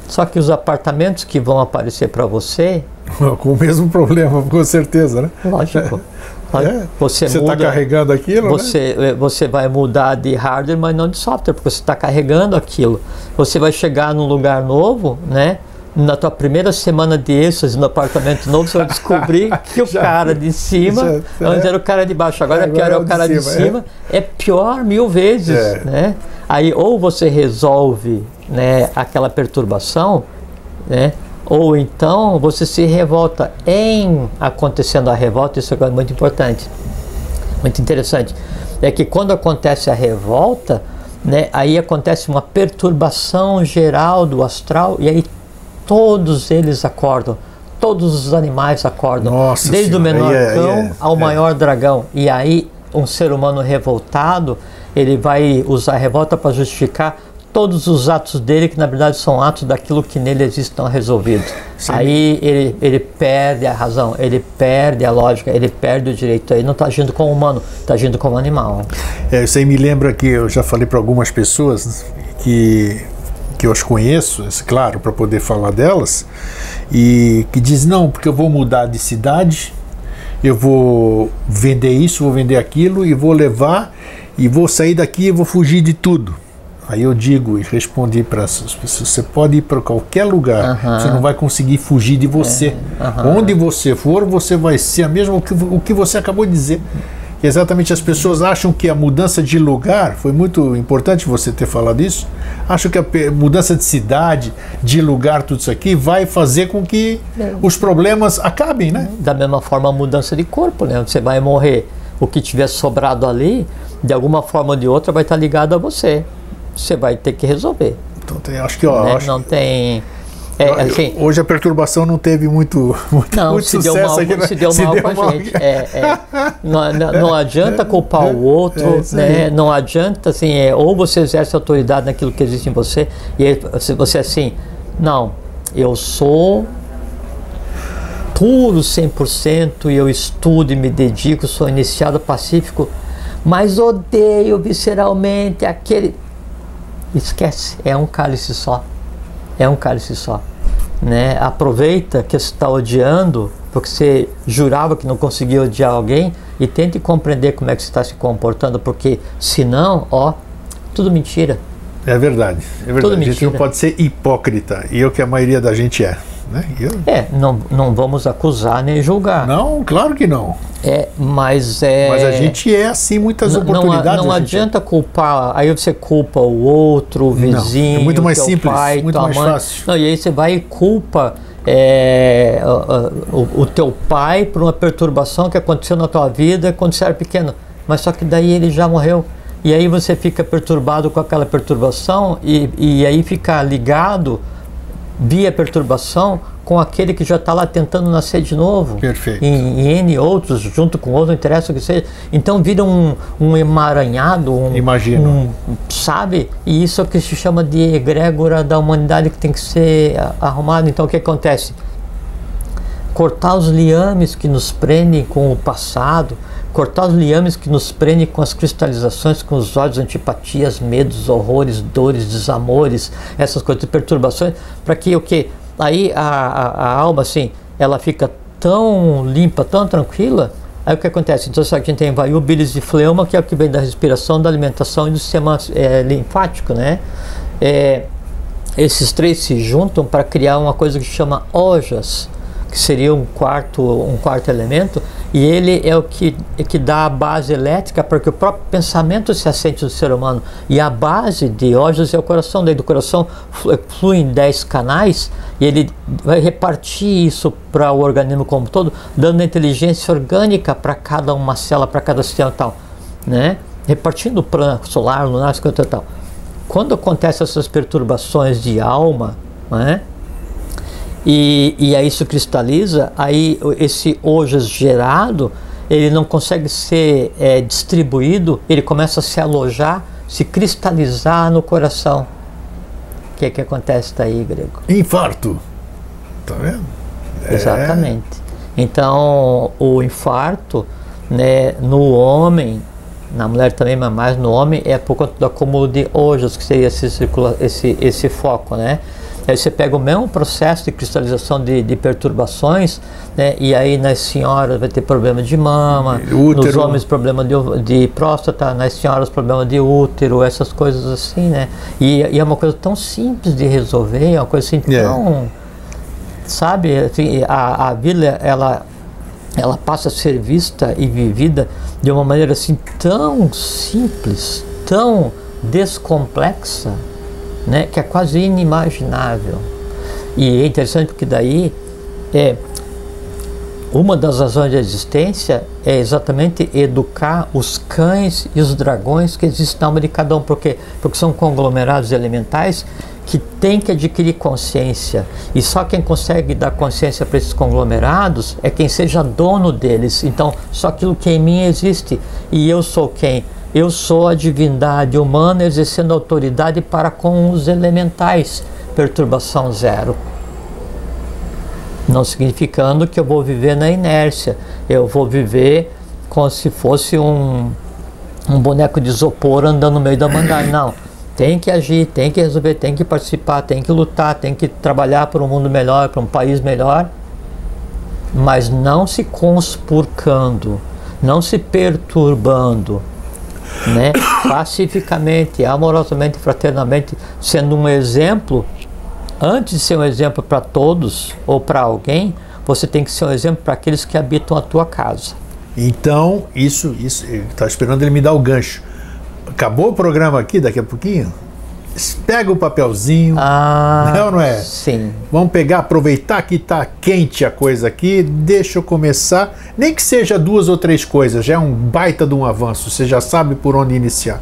Só que os apartamentos que vão aparecer para você. Com o mesmo problema, com certeza, né? Lógico. É, você está carregando aquilo, né? você, né? você vai mudar de hardware, mas não de software, porque você está carregando aquilo. Você vai chegar num lugar novo, né? Na tua primeira semana de êxtase no apartamento novo, você vai descobrir que o cara de cima, já, antes é. era o cara de baixo, agora, é, agora pior é o cara de cima. De cima é. é. pior mil vezes, é. né? Aí ou você resolve né, aquela perturbação, né? Ou então você se revolta em acontecendo a revolta, isso é muito importante, muito interessante. É que quando acontece a revolta, né, aí acontece uma perturbação geral do astral e aí todos eles acordam, todos os animais acordam, Nossa desde senhora, o menor é, cão é, ao é. maior dragão. E aí um ser humano revoltado, ele vai usar a revolta para justificar todos os atos dele, que na verdade são atos daquilo que nele existe não resolvido. Sim. Aí ele, ele perde a razão, ele perde a lógica, ele perde o direito. Ele não está agindo como humano, está agindo como animal. É, isso aí me lembra que eu já falei para algumas pessoas que que eu as conheço, claro, para poder falar delas, e que diz não, porque eu vou mudar de cidade, eu vou vender isso, vou vender aquilo e vou levar e vou sair daqui e vou fugir de tudo. Aí eu digo e respondi para as pessoas: você pode ir para qualquer lugar, você não vai conseguir fugir de você. É. Onde você for, você vai ser a mesma o que, o que você acabou de dizer. exatamente as pessoas acham que a mudança de lugar, foi muito importante você ter falado isso, acham que a mudança de cidade, de lugar, tudo isso aqui, vai fazer com que é. os problemas acabem, né? Da mesma forma a mudança de corpo, né? Você vai morrer, o que tiver sobrado ali, de alguma forma ou de outra, vai estar ligado a você você vai ter que resolver. Então tem, acho que ó, né? acho não tem é, assim, hoje a perturbação não teve muito, muito, não, muito se sucesso deu mal, aqui, né? se deu se mal deu com mal. a gente. É, é. Não, não, adianta culpar o outro, é, né? não adianta assim, é, ou você exerce autoridade naquilo que existe em você, e se você assim, não, eu sou puro 100% e eu estudo e me dedico, sou iniciado pacífico, mas odeio visceralmente aquele esquece, é um cálice só. É um cálice só. Né? Aproveita que você está odiando, porque você jurava que não conseguia odiar alguém, e tente compreender como é que você está se comportando, porque senão, ó, tudo mentira. É verdade, é verdade. a gente não pode ser hipócrita, e é o que a maioria da gente é. Né? Eu... É, não, não vamos acusar nem julgar. Não, claro que não. É, mas é. Mas a gente é assim muitas oportunidades. Não, não adianta é. culpar. Aí você culpa o outro, o vizinho, não, é muito mais teu simples, pai, muito mais mãe. fácil. Não, e aí você vai e culpa é, o, o, o, teu pai por uma perturbação que aconteceu na tua vida quando você era pequeno. Mas só que daí ele já morreu. E aí você fica perturbado com aquela perturbação e, e aí fica ligado via perturbação com aquele que já está lá tentando nascer de novo. Perfeito. Em, em N outros, junto com outros, não interessa o que seja. Então vira um, um emaranhado, um, Imagino. Um, sabe? E isso é o que se chama de egrégora da humanidade que tem que ser arrumado. Então o que acontece? Cortar os liames que nos prendem com o passado, cortar os liames que nos prendem com as cristalizações, com os ódios, antipatias, medos, horrores, dores, desamores, essas coisas, perturbações, para que o que aí a, a, a, alma assim, ela fica tão limpa, tão tranquila. Aí o que acontece? Então a gente tem vai o bilis de fleuma, que é o que vem da respiração, da alimentação e do sistema é, linfático, né? É, esses três se juntam para criar uma coisa que chama ojas que seria um quarto, um quarto elemento, e ele é o que, é que dá a base elétrica para que o próprio pensamento se assente do ser humano. E a base de Ógeos é o coração, daí do coração flui em 10 canais, e ele vai repartir isso para o organismo como um todo, dando inteligência orgânica para cada uma célula, para cada sistema tal, né? repartindo o plano solar, lunar, e tal. Quando acontecem essas perturbações de alma, né? E, e aí isso cristaliza, aí esse ojas gerado, ele não consegue ser é, distribuído, ele começa a se alojar, se cristalizar no coração. O que, é que acontece daí, Grego? Infarto. Tá vendo? É. Exatamente. Então, o infarto né, no homem, na mulher também, mas mais no homem, é por conta do acúmulo de ojas, que seria esse, esse, esse foco, né? Aí você pega o mesmo processo de cristalização de, de perturbações, né? e aí nas senhoras vai ter problema de mama, útero. nos homens problema de, de próstata, nas senhoras problema de útero, essas coisas assim, né? E, e é uma coisa tão simples de resolver, é uma coisa assim yeah. tão. Sabe, assim, a, a vida, ela, ela passa a ser vista e vivida de uma maneira assim tão simples, tão descomplexa, né, que é quase inimaginável. E é interessante porque daí é uma das razões da existência é exatamente educar os cães e os dragões que existem na alma de cada um, porque porque são conglomerados elementais que têm que adquirir consciência e só quem consegue dar consciência para esses conglomerados é quem seja dono deles. Então só aquilo que em mim existe e eu sou quem eu sou a divindade humana exercendo autoridade para com os elementais. Perturbação zero. Não significando que eu vou viver na inércia. Eu vou viver como se fosse um, um boneco de isopor andando no meio da mandar. Não. Tem que agir, tem que resolver, tem que participar, tem que lutar, tem que trabalhar para um mundo melhor, para um país melhor. Mas não se conspurcando, não se perturbando né? pacificamente, amorosamente, fraternamente, sendo um exemplo, antes de ser um exemplo para todos ou para alguém, você tem que ser um exemplo para aqueles que habitam a tua casa. Então, isso, isso, está esperando ele me dar o gancho. Acabou o programa aqui daqui a pouquinho? Pega o papelzinho, ah, não, não é? Sim. Vamos pegar, aproveitar que está quente a coisa aqui, deixa eu começar, nem que seja duas ou três coisas, já é um baita de um avanço, você já sabe por onde iniciar.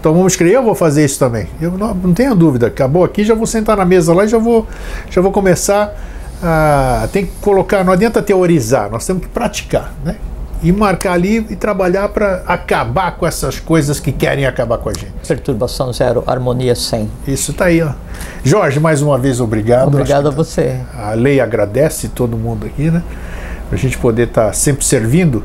Então vamos escrever, eu vou fazer isso também. Eu não, não tenho dúvida, acabou aqui, já vou sentar na mesa lá e já vou, já vou começar a. Tem que colocar, não adianta teorizar, nós temos que praticar, né? E marcar ali e trabalhar para acabar com essas coisas que querem acabar com a gente. Perturbação zero, harmonia 100. Isso tá aí, ó. Jorge, mais uma vez obrigado. Obrigado a você. A lei agradece todo mundo aqui, né? Para a gente poder estar tá sempre servindo.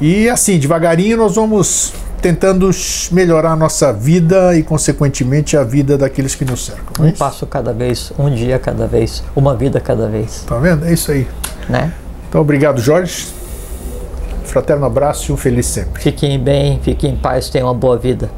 E assim, devagarinho nós vamos tentando melhorar a nossa vida e, consequentemente, a vida daqueles que nos cercam. É um passo cada vez, um dia cada vez, uma vida cada vez. Tá vendo? É isso aí. Né? Então, obrigado, Jorge fraterno abraço e um feliz sempre. Fiquem bem, fiquem em paz, tenham uma boa vida.